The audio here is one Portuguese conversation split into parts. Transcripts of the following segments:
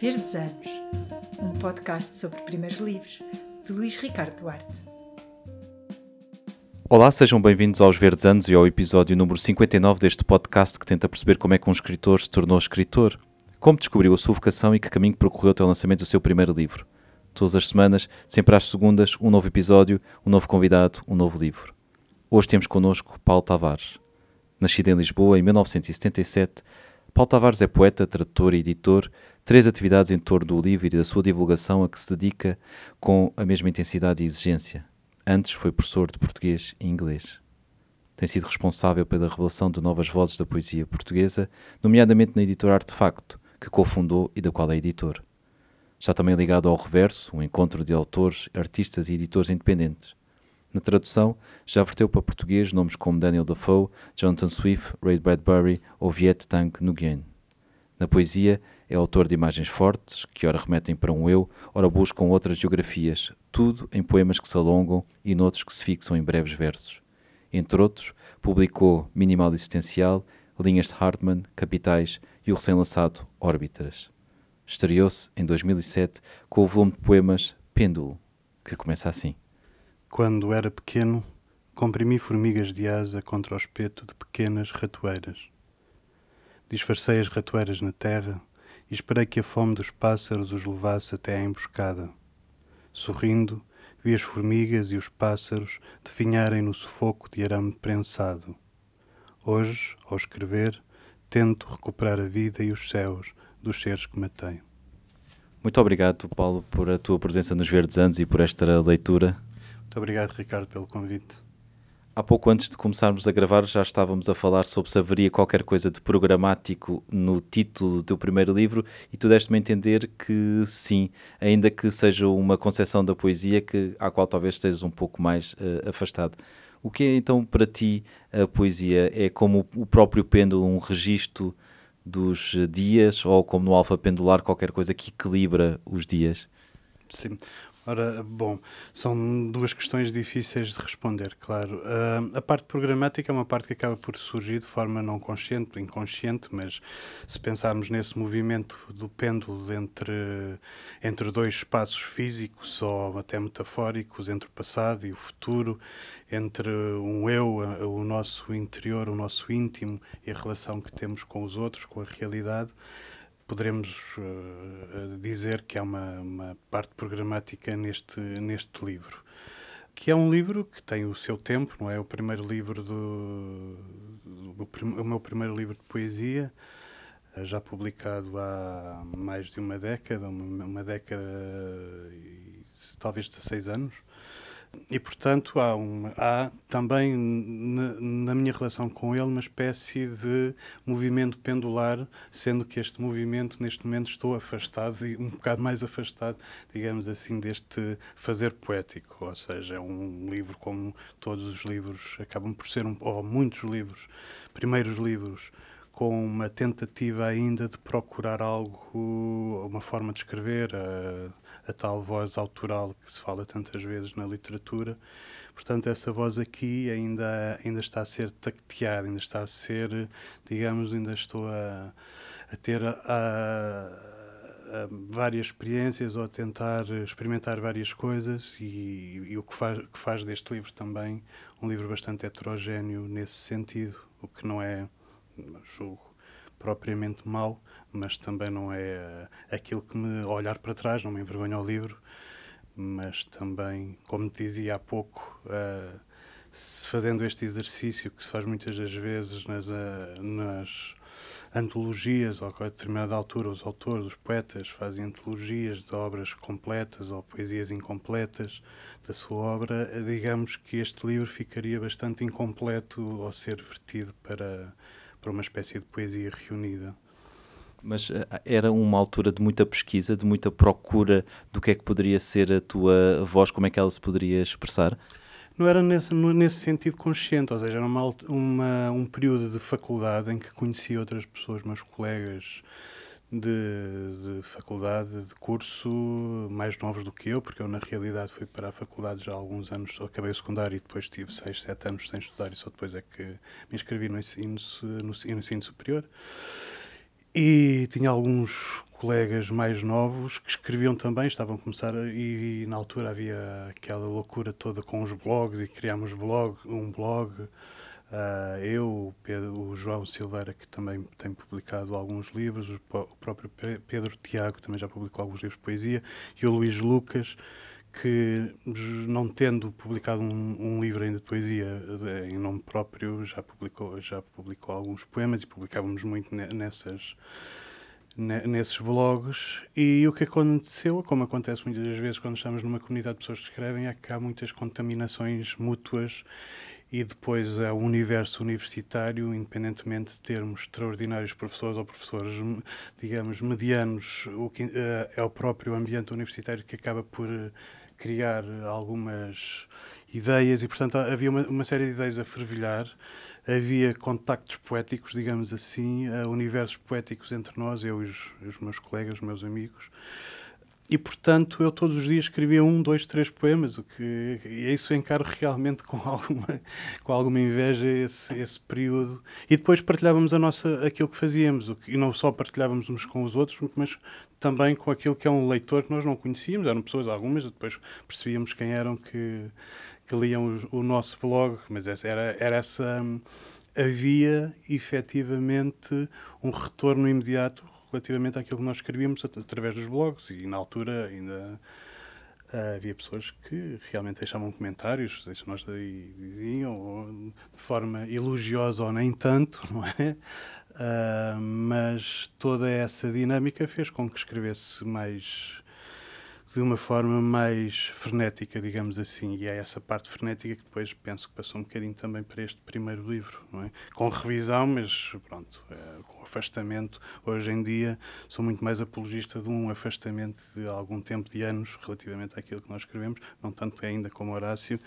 Verdes Anos, um podcast sobre primeiros livros, de Luís Ricardo Duarte. Olá, sejam bem-vindos aos Verdes Anos e ao episódio número 59 deste podcast que tenta perceber como é que um escritor se tornou escritor, como descobriu a sua vocação e que caminho percorreu até o lançamento do seu primeiro livro. Todas as semanas, sempre às segundas, um novo episódio, um novo convidado, um novo livro. Hoje temos connosco Paulo Tavares. Nascido em Lisboa em 1977, Paulo Tavares é poeta, tradutor e editor, três atividades em torno do livro e da sua divulgação a que se dedica com a mesma intensidade e exigência. Antes foi professor de português e inglês. Tem sido responsável pela revelação de novas vozes da poesia portuguesa, nomeadamente na editora Artefacto, que cofundou e da qual é editor. Está também ligado ao Reverso, um encontro de autores, artistas e editores independentes. Na tradução, já verteu para português nomes como Daniel Defoe, Jonathan Swift, Ray Bradbury ou Viet Thanh Nguyen. Na poesia, é autor de imagens fortes, que ora remetem para um eu, ora buscam outras geografias, tudo em poemas que se alongam e noutros que se fixam em breves versos. Entre outros, publicou Minimal Existencial, Linhas de Hartmann, Capitais e o recém-lançado Órbitas. Estreou-se em 2007 com o volume de poemas Pêndulo, que começa assim. Quando era pequeno, comprimi formigas de asa contra o espeto de pequenas ratoeiras. Disfarcei as ratoeiras na terra e esperei que a fome dos pássaros os levasse até à emboscada. Sorrindo, vi as formigas e os pássaros definharem no sufoco de arame prensado. Hoje, ao escrever, tento recuperar a vida e os céus dos seres que matei. Muito obrigado, Paulo, por a tua presença nos Verdes Anos e por esta leitura. Muito obrigado, Ricardo, pelo convite. Há pouco antes de começarmos a gravar, já estávamos a falar sobre se haveria qualquer coisa de programático no título do teu primeiro livro e tu deste-me a entender que sim, ainda que seja uma concepção da poesia que, à qual talvez estejas um pouco mais uh, afastado. O que é então para ti a poesia? É como o próprio pêndulo, um registro dos dias ou como no alfa pendular, qualquer coisa que equilibra os dias? Sim. Ora, bom, são duas questões difíceis de responder, claro. Uh, a parte programática é uma parte que acaba por surgir de forma não consciente, inconsciente, mas se pensarmos nesse movimento do pêndulo entre, entre dois espaços físicos ou até metafóricos, entre o passado e o futuro, entre um eu, o nosso interior, o nosso íntimo e a relação que temos com os outros, com a realidade poderemos uh, dizer que há uma, uma, parte programática neste, neste livro. Que é um livro que tem o seu tempo, não é? O primeiro livro do. do o meu primeiro livro de poesia, uh, já publicado há mais de uma década, uma, uma década e talvez 16 anos. E, portanto, há, uma, há também na, minha relação com ele uma espécie de movimento pendular, sendo que este movimento, neste momento, estou afastado e um bocado mais afastado, digamos assim, deste fazer poético. Ou seja, é um livro como todos os livros acabam por ser, um, ou muitos livros, primeiros livros, com uma tentativa ainda de procurar algo, uma forma de escrever. Uh, a tal voz autoral que se fala tantas vezes na literatura. Portanto, essa voz aqui ainda, ainda está a ser tacteada, ainda está a ser, digamos, ainda estou a, a ter a, a, várias experiências ou a tentar experimentar várias coisas e, e o que faz, que faz deste livro também um livro bastante heterogéneo nesse sentido, o que não é, julgo, propriamente mau, mas também não é uh, aquilo que me olhar para trás, não me envergonha o livro, mas também, como te dizia há pouco, uh, se fazendo este exercício que se faz muitas das vezes nas, uh, nas antologias, ou a determinada altura os autores, os poetas fazem antologias de obras completas ou poesias incompletas da sua obra, digamos que este livro ficaria bastante incompleto ao ser vertido para para uma espécie de poesia reunida. Mas uh, era uma altura de muita pesquisa, de muita procura do que é que poderia ser a tua voz, como é que ela se poderia expressar? Não era nesse, nesse sentido consciente, ou seja, era uma, uma, um período de faculdade em que conhecia outras pessoas, meus colegas de, de, faculdade, de curso, mais novos do que eu, porque eu na realidade fui para a faculdade já há alguns anos, só acabei o secundário e depois tive 6, 7 anos sem estudar e só depois é que me inscrevi no ensino, no, no ensino superior. E tinha alguns colegas mais novos que escreviam também, estavam a começar, e, e, na altura havia aquela loucura toda com os blogs e criámos blog, um blog. Uh, eu, Pedro, o João Silveira, que também tem publicado alguns livros, o, próprio Pedro Tiago também já publicou alguns livros de poesia, e o Luís Lucas, que não tendo publicado um, um, livro ainda de poesia em nome próprio, já publicou, já publicou alguns poemas e publicávamos muito nessas nesses blogs. E o que aconteceu, como acontece muitas vezes quando estamos numa comunidade de pessoas que escrevem, é que há muitas contaminações mútuas e depois é o universo universitário, independentemente de termos extraordinários professores ou professores, digamos, medianos, o que, eh, é o próprio ambiente universitário que acaba por eh, criar algumas ideias e, portanto, havia uma, uma série de ideias a fervilhar havia contactos poéticos, digamos assim, uh, universos poéticos entre nós, eu e os, os, meus colegas, os meus amigos. E, portanto, eu todos os dias escrevia um, dois, três poemas, o que e isso encaro realmente com alguma, com alguma inveja esse, esse período. E depois partilhávamos a nossa, aquilo que fazíamos, o que, e não só partilhávamos uns com os outros, mas também com aquilo que é um leitor que nós não conhecíamos, eram pessoas algumas, depois percebíamos quem eram que, que liam o, o nosso blog, mas essa, era, era essa. Hum, havia efetivamente um retorno imediato relativamente àquilo que nós escrevíamos através dos blogs e na altura ainda uh, havia pessoas que realmente deixavam comentários, nós daí diziam, de forma elogiosa ou nem tanto, não é? Uh, mas toda essa dinâmica fez com que escrevesse mais de uma forma mais frenética, digamos assim, e é essa parte frenética que depois penso que passou um bocadinho também para este primeiro livro, não é? Com revisão, mas pronto, é, com afastamento. Hoje em dia sou muito mais apologista de um afastamento de algum tempo, de anos, relativamente àquilo que nós escrevemos, não tanto ainda como Horácio,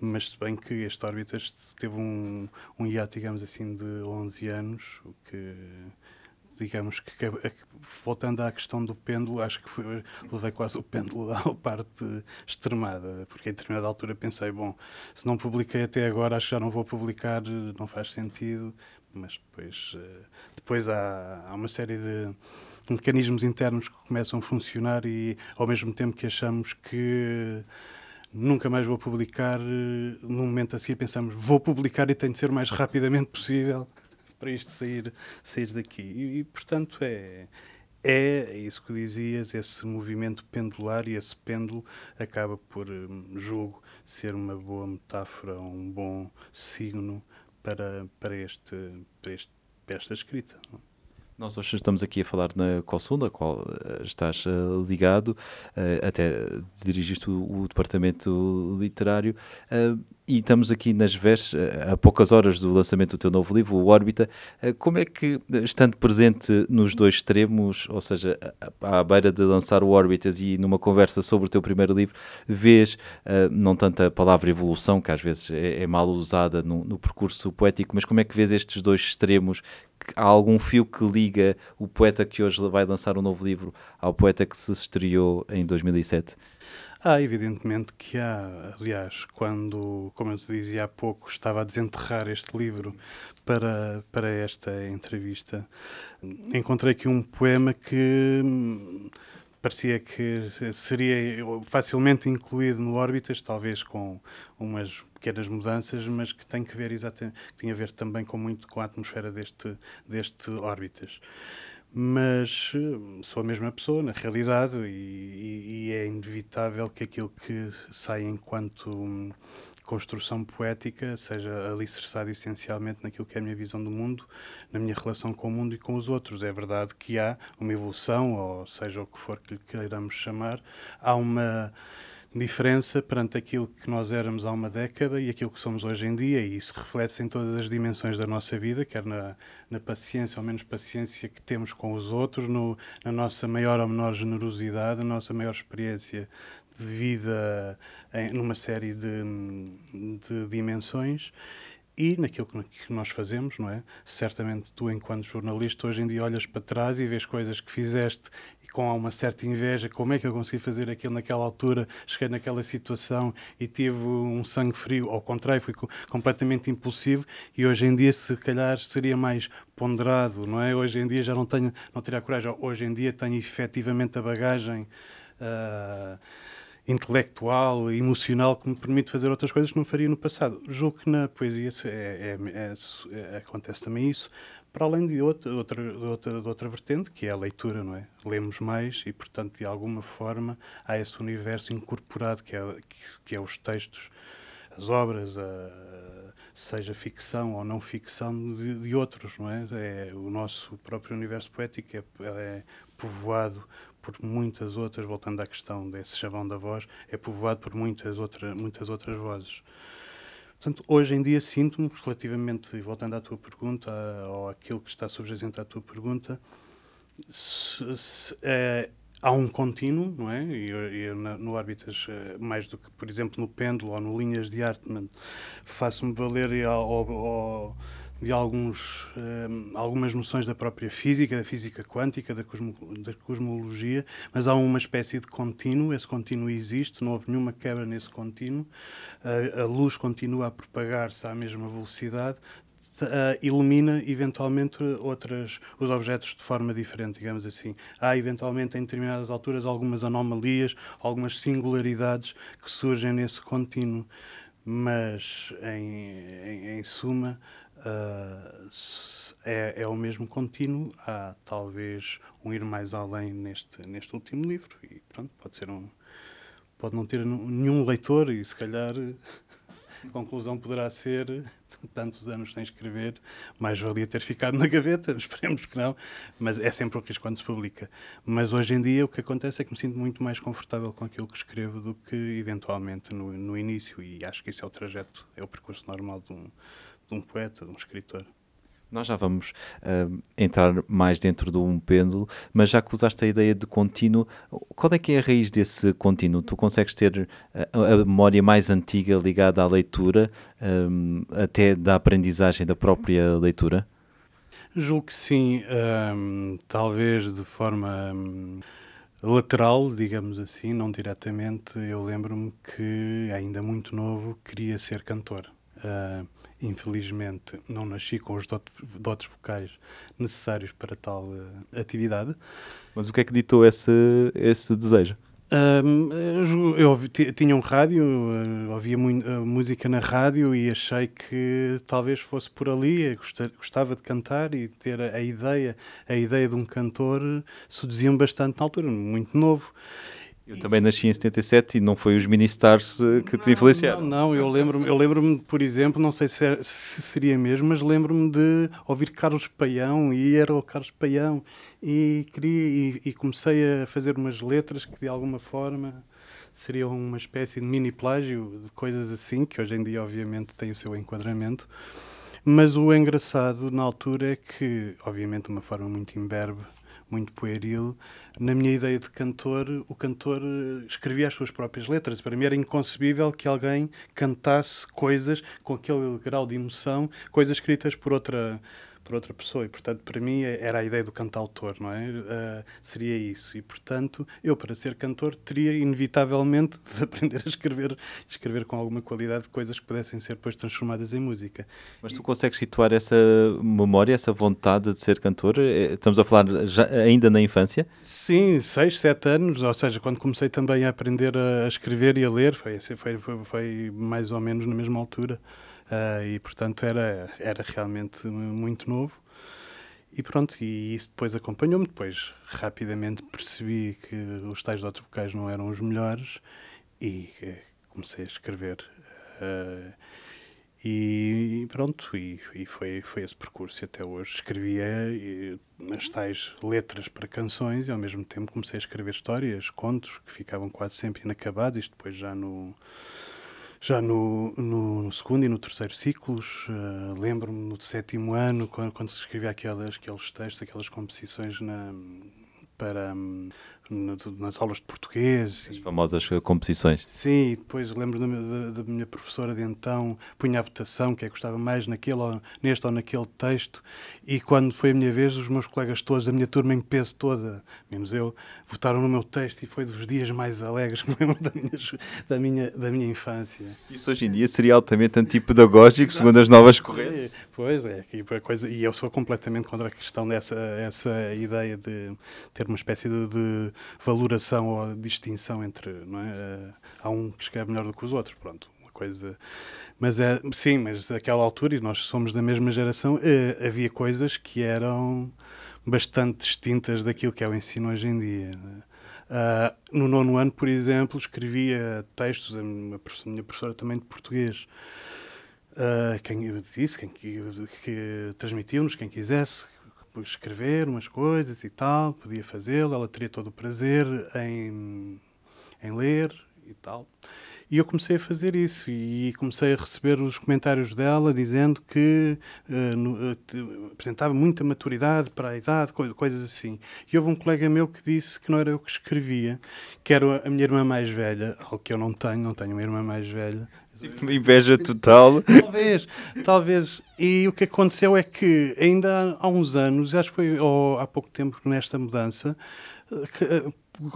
mas se bem que este Órbitas teve um, um hiato, digamos assim, de 11 anos, o que digamos que, voltando à questão do pêndulo, acho que foi, levei quase o pêndulo à parte extremada, porque em determinada altura pensei, bom, se não publiquei até agora, acho que já não vou publicar, não faz sentido, mas depois, eh, depois há, há uma série de mecanismos internos que começam a funcionar e ao mesmo tempo que achamos que nunca mais vou publicar, eh, no momento a seguir pensamos, vou publicar e tem de ser o mais rapidamente possível para isto sair, sair daqui. E, e, portanto, é, é isso que dizias, esse movimento pendular e esse pêndulo acaba por, hum, julgo, ser uma boa metáfora, um bom signo para, para, este, para, este, para esta escrita. Não? Nós hoje estamos aqui a falar na COSUNDA, a qual eh, estás uh, ligado, uh, até dirigiste o, o departamento literário, uh, e estamos aqui nas vésperas, a poucas horas do lançamento do teu novo livro, o Órbita. Como é que, estando presente nos dois extremos, ou seja, à beira de lançar o Órbitas e numa conversa sobre o teu primeiro livro, vês não tanto a palavra evolução, que às vezes é, é mal usada no, no percurso poético, mas como é que vês estes dois extremos há algum fio que liga o poeta que hoje vai lançar um novo livro ao poeta que se estreou em 2007? Há, evidentemente que há. Aliás, quando, como eu te dizia há pouco, estava a desenterrar este livro para, para esta entrevista, encontrei aqui um poema que parecia que seria facilmente incluído no órbitas, talvez com umas pequenas mudanças, mas que tem que ver exatamente, que tem a ver também com muito com a atmosfera deste deste órbitas. Mas eh, sou a mesma pessoa na realidade e, e é inevitável que aquilo que sai enquanto hum, construção poética seja alicerçado essencialmente naquilo que é a minha visão do mundo, na minha relação com o mundo e com os outros. É verdade que há uma evolução, ou seja o que for que lhe queiramos chamar, há uma diferença perante aquilo que nós éramos há uma década e aquilo que somos hoje em dia, e isso reflete-se em todas as dimensões da nossa vida, quer na, na paciência ou menos paciência que temos com os outros, no, na nossa maior ou menor generosidade, na nossa maior experiência de vida em, numa série de, de dimensões. e naquilo que nós fazemos, não é? Certamente tu, enquanto jornalista, hoje em dia olhas para trás e vês coisas que fizeste com uma certa inveja, como é que eu consegui fazer aquilo naquela altura, cheguei naquela situação e tive um sangue frio, ao contrário, fui completamente impulsivo e hoje em dia, se calhar, seria mais ponderado, não é? Hoje em dia já não tenho, não teria a coragem, hoje em dia tenho efetivamente a bagagem... Uh, intelectual, emocional, que me permite fazer outras coisas que não faria no passado. Julgo que na poesia é, é, é, é, acontece também isso, para além de outra, de outra, de outra vertente, que é a leitura, não é? Lemos mais e, portanto, de alguma forma, há esse universo incorporado que é, que, que é os textos, as obras, a, seja ficção ou não ficção de, de, outros, não é? é? O nosso próprio universo poético é, é povoado por muitas outras, voltando à questão desse chavão da voz, é povoado por muitas, outra, muitas outras vozes. Portanto, hoje em dia sinto-me, relativamente, voltando à tua pergunta, ou àquilo que está subjacente à tua pergunta, se, se, é, há um contínuo, não é? E, no Órbitas, eh, mais do que, por exemplo, no Pêndulo ou no Linhas de Artman, faço-me valer ao, ao de alguns, um, algumas noções da própria física, da física quântica, da, cosmo, da, cosmologia, mas há uma espécie de contínuo, esse contínuo existe, não houve nenhuma quebra nesse contínuo, a, a luz continua a propagar-se à mesma velocidade, Uh, ilumina eventualmente outras, os objetos de forma diferente, digamos assim. Há eventualmente em determinadas alturas algumas anomalias, algumas singularidades que surgem nesse contínuo, mas em, em, em suma uh, é, é o mesmo contínuo. Há talvez um ir mais além neste, neste último livro e pronto, pode ser um. Pode não ter nenhum leitor e se calhar a conclusão poderá ser tantos anos sem escrever, mais valia ter ficado na gaveta, esperemos que não, mas é sempre o risco quando se publica. Mas hoje em dia o que acontece é que me sinto muito mais confortável com aquilo que escrevo do que eventualmente no, no início, e acho que isso é o trajeto, é o percurso normal de um, de um poeta, de um escritor. Nós já vamos uh, entrar mais dentro de um pêndulo, mas já que usaste a ideia de contínuo, qual é que é a raiz desse contínuo? Tu consegues ter a, a memória mais antiga ligada à leitura, um, até da aprendizagem da própria leitura? Julgo que sim, um, talvez de forma um, lateral, digamos assim, não diretamente. Eu lembro-me que, ainda muito novo, queria ser cantor. Uh, infelizmente não nasci com os dotes vocais necessários para tal uh, atividade. Mas o que é que ditou esse, esse desejo? eu tinha um rádio, uh, ouvia uh, música na rádio e achei que talvez fosse por ali. Gostava de cantar e ter a, ideia, a ideia de um cantor seduzia-me bastante na altura, muito novo. Eu também nasci em 77 e não foi os mini-stars eh, que te influenciaram. Não, não, eu lembro-me, eu lembro por exemplo, não sei se, é, se seria mesmo, mas lembro-me de ouvir Carlos Paião e era o Carlos Paião e, queria, e, e, comecei a fazer umas letras que de alguma forma seriam uma espécie de mini plágio de coisas assim, que hoje em dia obviamente tem o seu enquadramento. Mas o engraçado na altura é que, obviamente, de uma forma muito imberbe, muito pueril, na minha ideia de cantor, o cantor eh, escrevia as suas próprias letras. Para mim era inconcebível que alguém cantasse coisas com aquele grau de emoção, coisas escritas por outra por outra pessoa. E, portanto, para mim é, era a ideia do cantautor, não é? Uh, seria isso. E, portanto, eu, para ser cantor, teria inevitavelmente de aprender a escrever, escrever com alguma qualidade coisas que pudessem ser depois transformadas em música. Mas tu consegues situar essa memória, essa vontade de ser cantor? Eh, estamos a falar já, ainda na infância? Sim, seis, sete anos, ou seja, quando comecei também a aprender a escrever e a ler, foi, foi, foi, foi mais ou menos na mesma altura. Uh, e portanto era, era realmente muito novo. E pronto, e isso depois acompanhou-me. Depois rapidamente percebi que os tais dotes vocais não eram os melhores e comecei a escrever. Uh, e pronto, e, e, foi, foi esse percurso. E até hoje escrevia as tais letras para canções e ao mesmo tempo comecei a escrever histórias, contos que ficavam quase sempre inacabados. Isto depois já no já no, no, no, segundo e no terceiro ciclos, uh, lembro-me no sétimo ano, quando, quando se escrevia aquelas, aqueles textos, aquelas composições na, para, um, nas aulas de português. As famosas eh, composições. Sim, depois lembro da, minha professora de então, punha a votação, que é que gostava mais naquele ou, neste ou naquele texto, e quando foi a minha vez, os meus colegas todos, a minha turma em peso toda, menos eu, votaram no meu texto e foi dos dias mais alegres que lembro da minha, da minha, da minha infância. Isso hoje em dia seria altamente antipedagógico, segundo as novas correntes. Pois é, e, coisa, e eu sou completamente contra a questão dessa essa ideia de ter uma espécie de, de valoração ou distinção entre. Não é? Eh, há um que escreve melhor do que os outros, pronto, uma coisa. Mas é, sim, mas naquela altura, e nós somos da mesma geração, eh, havia coisas que eram bastante distintas daquilo que é o ensino hoje em dia. Uh, no nono ano, por exemplo, escrevia textos, a minha professora também de português, uh, quem disse, quem que, que transmitiu-nos, quem quisesse, escrever umas coisas e tal, podia fazê-lo, ela teria todo o prazer em, em ler e tal. E eu comecei a fazer isso e comecei a receber os comentários dela dizendo que uh, no, uh, apresentava muita maturidade para a idade, co coisas assim. E houve um colega meu que disse que não era eu que escrevia, que era a minha irmã mais velha, algo que eu não tenho, não tenho uma irmã mais velha, Tipo, inveja total. Talvez, talvez. E o que aconteceu é que ainda há uns anos, acho que foi há pouco tempo nesta mudança, eh,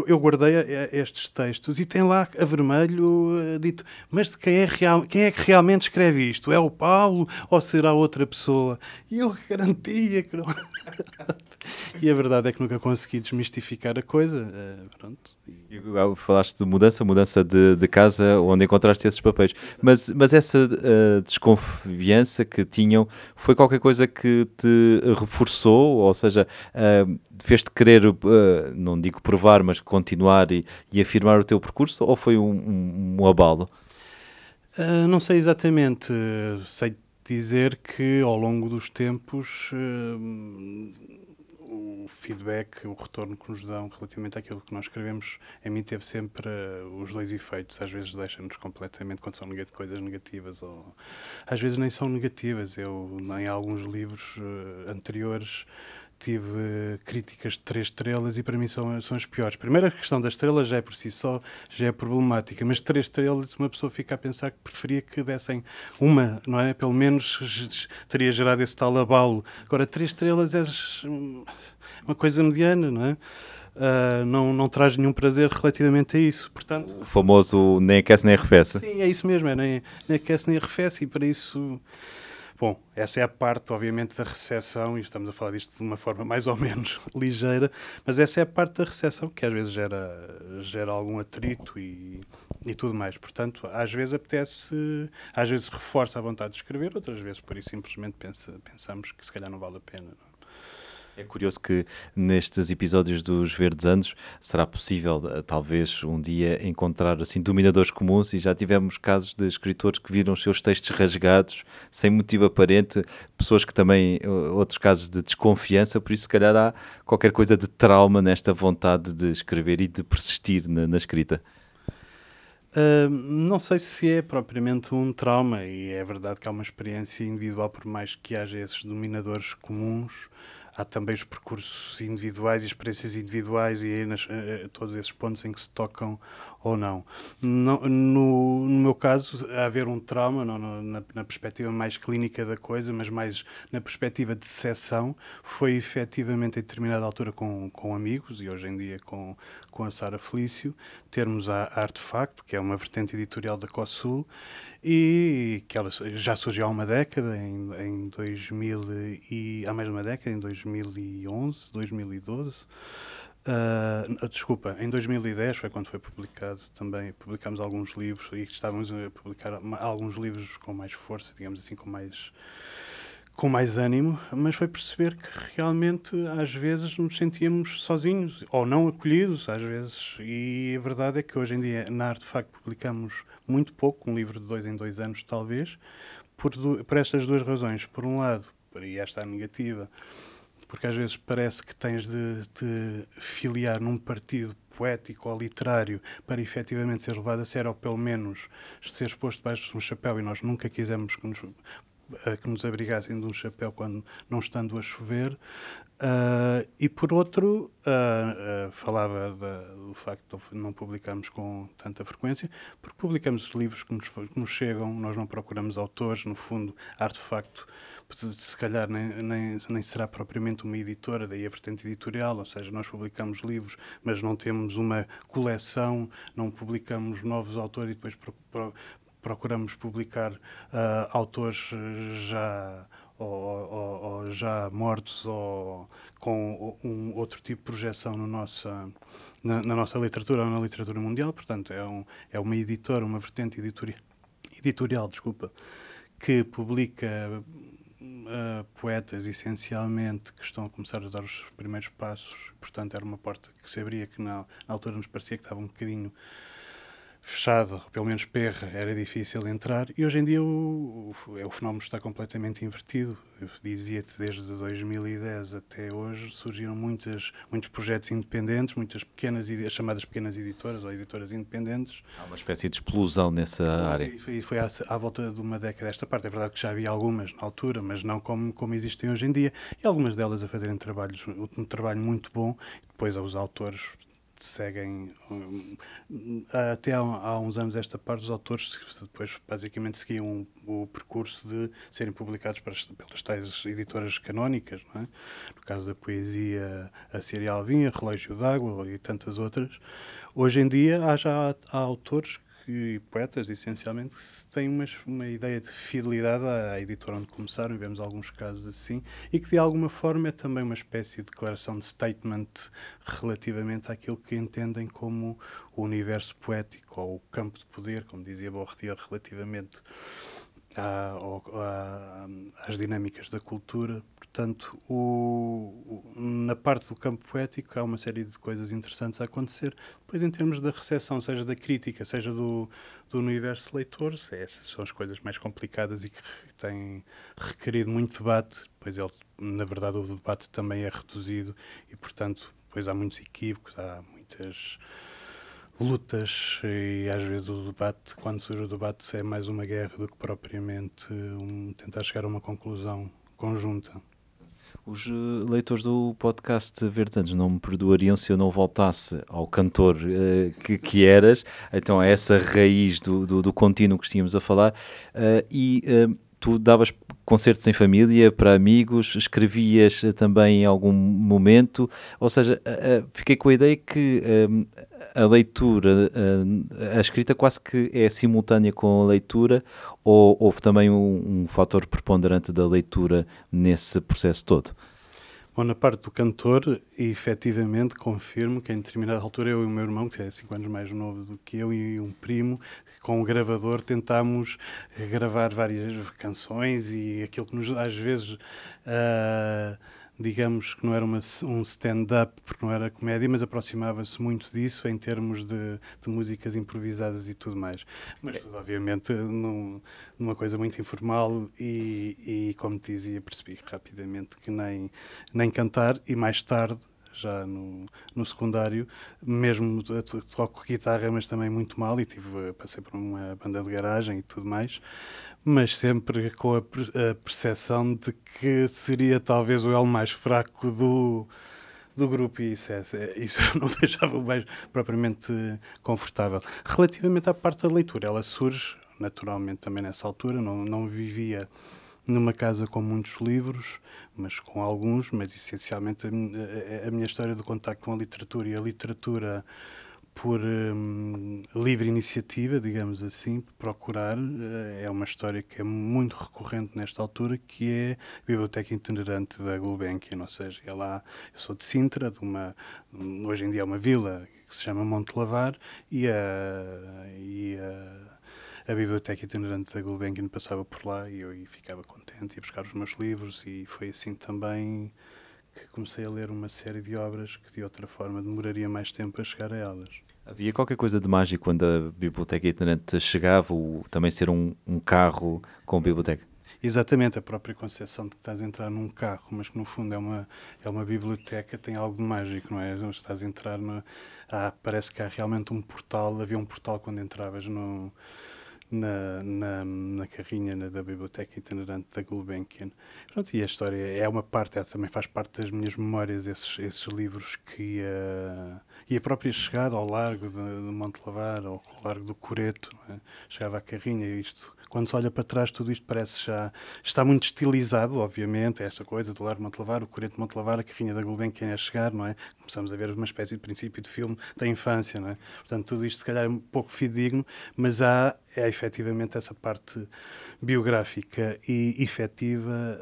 eu guardei estes textos e tem lá a vermelho uh, dito, mas de quem é, real, quem é que realmente escreve isto? É o Paulo ou será outra pessoa? E eu garantia que não. e a verdade é que nunca consegui desmistificar a coisa. Uh, pronto. E, falaste de mudança, mudança de, de, casa, onde encontraste esses papéis. Mas, mas essa uh, desconfiança que tinham foi qualquer coisa que te reforçou, ou seja, uh, fez-te querer, uh, não digo provar, mas continuar e, e, afirmar o teu percurso, ou foi um, um, um abalo? não sei exatamente. Sei dizer que ao longo dos tempos o feedback, o retorno que nos dão relativamente àquilo que nós escrevemos, em mim teve sempre uh, os dois efeitos. Às vezes deixa-nos completamente quando são negat coisas negativas, ou às vezes nem são negativas. Eu, em alguns livros uh, anteriores, tive críticas de três estrelas e para mim são, são as piores. Primeiro, a questão das estrelas já é por si só já é problemática, mas três estrelas uma pessoa fica a pensar que preferia que dessem uma, não é? Pelo menos teria gerado esse tal abalo. Agora, três estrelas é uma coisa mediana, não é? Uh, não, não traz nenhum prazer relativamente a isso. Portanto, o famoso nem aquece nem arrefece. Sim, é isso mesmo, é nem, nem aquece nem arrefece e para isso Bom, essa é a parte, obviamente, da recessão, e estamos a falar disto de uma forma mais ou menos ligeira, mas essa é a parte da recessão que às vezes gera, gera algum atrito e, e tudo mais. Portanto, às vezes apetece, às vezes reforça a vontade de escrever, outras vezes por isso simplesmente pensa, pensamos que se calhar não vale a pena. Não? É? Curioso que nestes episódios dos Verdes Anos será possível, eh, talvez, um dia encontrar assim dominadores comuns e já tivemos casos de escritores que viram os seus textos rasgados sem motivo aparente, pessoas que também, outros casos de desconfiança, por isso se calhar há qualquer coisa de trauma nesta vontade de escrever e de persistir na, na escrita. Uh, não sei se é propriamente um trauma, e é verdade que há uma experiência individual, por mais que haja esses dominadores comuns, há também os percursos individuais e experiências individuais e aí nas, uh, todos esses pontos em que se tocam ou não. No, no, no meu caso, haver um trauma, não, na, na, perspectiva mais clínica da coisa, mas mais na perspectiva de seção, foi efetivamente em determinada altura com, com amigos e hoje em dia com, com a Sara Felício, termos a Artefacto, que é uma vertente editorial da COSUL, e que ela já surgiu há uma década, em, em 2000 e há mais de uma década, em 2011, 2012. Uh, desculpa, em 2010 foi quando foi publicado também, publicámos alguns livros e estávamos a publicar alguns livros com mais força, digamos assim, com mais com mais ânimo, mas foi perceber que realmente às vezes nos sentíamos sozinhos ou não acolhidos às vezes e a verdade é que hoje em dia na Artefacto publicamos muito pouco, um livro de dois em dois anos talvez, por, por estas duas razões. Por um lado, e esta é a negativa, porque às vezes parece que tens de te filiar num partido poético ou literário para efetivamente ser levado a sério, ou pelo menos ser posto debaixo de um chapéu, e nós nunca quisemos que nos uh, que nos abrigassem de um chapéu quando não estando a chover. Uh, e por outro, uh, uh, falava da, do facto de não publicarmos com tanta frequência, porque publicamos livros que nos, que nos, chegam, nós não procuramos autores, no fundo, artefacto, se calhar nem, nem, nem, será propriamente uma editora, daí a vertente editorial, ou seja, nós publicamos livros, mas não temos uma coleção, não publicamos novos autores e depois pro, pro, procuramos publicar autores já ou, ou, ou, já mortos ou com um outro tipo de projeção no nossa, na, na, nossa literatura ou na literatura mundial. Portanto, é, um, é uma editora, uma vertente editorial, editorial desculpa, que publica uh, poetas, essencialmente, que estão a começar a dar os primeiros passos. Portanto, era uma porta que se abria que na, na altura nos parecia que estava um bocadinho fechado, pelo menos perra, era difícil entrar. E hoje em dia o, o, o fenómeno está completamente invertido. Eu dizia-te, desde 2010 até hoje surgiram muitas, muitos projetos independentes, muitas pequenas, as chamadas pequenas editoras ou editoras independentes. Há uma espécie de explosão nessa área. E foi, foi à, à, volta de uma década desta parte. É verdade que já havia algumas na altura, mas não como, como existem hoje em dia. E algumas delas a fazerem trabalhos, um trabalho muito bom. Depois aos autores seguem até há, uns anos esta parte os autores depois basicamente seguiam o percurso de serem publicados pelas tais editoras canónicas é? no caso da poesia a Síria Alvim, a Relógio d'Água e tantas outras hoje em dia há já há autores que poetas, essencialmente, têm uma, uma ideia de fidelidade à editora onde começaram, vemos alguns casos assim, e que de alguma forma é também uma espécie de declaração de statement relativamente àquilo que entendem como o universo poético ou o campo de poder, como dizia Borretier, relativamente à, à, às dinâmicas da cultura. Portanto, o, o, na parte do campo poético há uma série de coisas interessantes a acontecer. Depois, em termos da recepção, seja da crítica, seja do, do universo de leitores, essas são as coisas mais complicadas e que têm requerido muito debate. Pois, ele, na verdade, o debate também é reduzido e, portanto, depois há muitos equívocos, há muitas lutas e às vezes o debate, quando surge o debate, é mais uma guerra do que propriamente um, tentar chegar a uma conclusão conjunta. Os uh, leitores do podcast Verdes não me perdoariam se eu não voltasse ao cantor uh, que, que, eras, então a essa raiz do, do, do contínuo que tínhamos a falar, uh, e tu davas concertos em família, para amigos, escrevias também em algum momento, ou seja, fiquei com a ideia que a leitura, a, a, escrita quase que é simultânea com a leitura, ou houve também um, um fator preponderante da leitura nesse processo todo? Bom, na parte do cantor, efetivamente, confirmo que em determinada altura eu e o meu irmão, que é 5 anos mais novo do que eu, e um primo, com um gravador, tentámos gravar várias canções e aquilo que nos, às vezes, uh, digamos que não era uma, um stand-up, porque não era comédia, mas aproximava-se muito disso em termos de, de, músicas improvisadas e tudo mais. Mas tudo, obviamente, num, numa coisa muito informal e, e, como te dizia, percebi rapidamente que nem, nem cantar e mais tarde já no, no secundário, mesmo toco guitarra, mas também muito mal, e tive, passei por uma banda de garagem e tudo mais, mas sempre com a, a percepção de que seria talvez o elo mais fraco do, do grupo e isso, é, é isso não deixava mais propriamente confortável. Relativamente à parte da leitura, ela surge naturalmente também nessa altura, não, não vivia numa casa com muitos livros, mas com alguns, mas essencialmente a, a, minha história do contacto com a literatura e a literatura por hum, livre iniciativa, digamos assim, procurar. Eh, é uma história que é muito recorrente nesta altura, que é a Biblioteca Itinerante da Gulbenkian, ou seja, é lá, eu sou de Sintra, de uma, hoje em dia é uma vila que se chama Monte Lavar, e a, e a, a Biblioteca Itinerante da Gulbenkian passava por lá e eu ficava ia buscar os meus livros e foi assim também que comecei a ler uma série de obras que de outra forma demoraria mais tempo a chegar a elas. Havia qualquer coisa de mágico quando a biblioteca itinerante chegava, ou também ser um, um carro com biblioteca? Exatamente, a própria concepção de que estás a entrar num carro, mas que no fundo é uma, é uma biblioteca, tem algo de mágico, não é? Estás a entrar, no, ah, parece que há realmente um portal, havia um portal quando entravas no, na, na, na carrinha na, da Biblioteca Itinerante da Gulbenkian. Pronto, e a história é uma parte, também faz parte das minhas memórias, esses, esses livros que ia, e a própria chegada ao largo de Montelavar, ou ao largo do Coreto, é? chegava a carrinha, isto quando se olha para trás, tudo isto parece já. Está muito estilizado, obviamente, esta coisa do Lar Montelavar, o Coreto Montelavar, a carrinha da Gulbenkian a chegar, não é? Começamos a ver uma espécie de princípio de filme da infância, não é? Portanto, tudo isto se calhar é um pouco fidedigno, mas há é efetivamente essa parte biográfica e efetiva,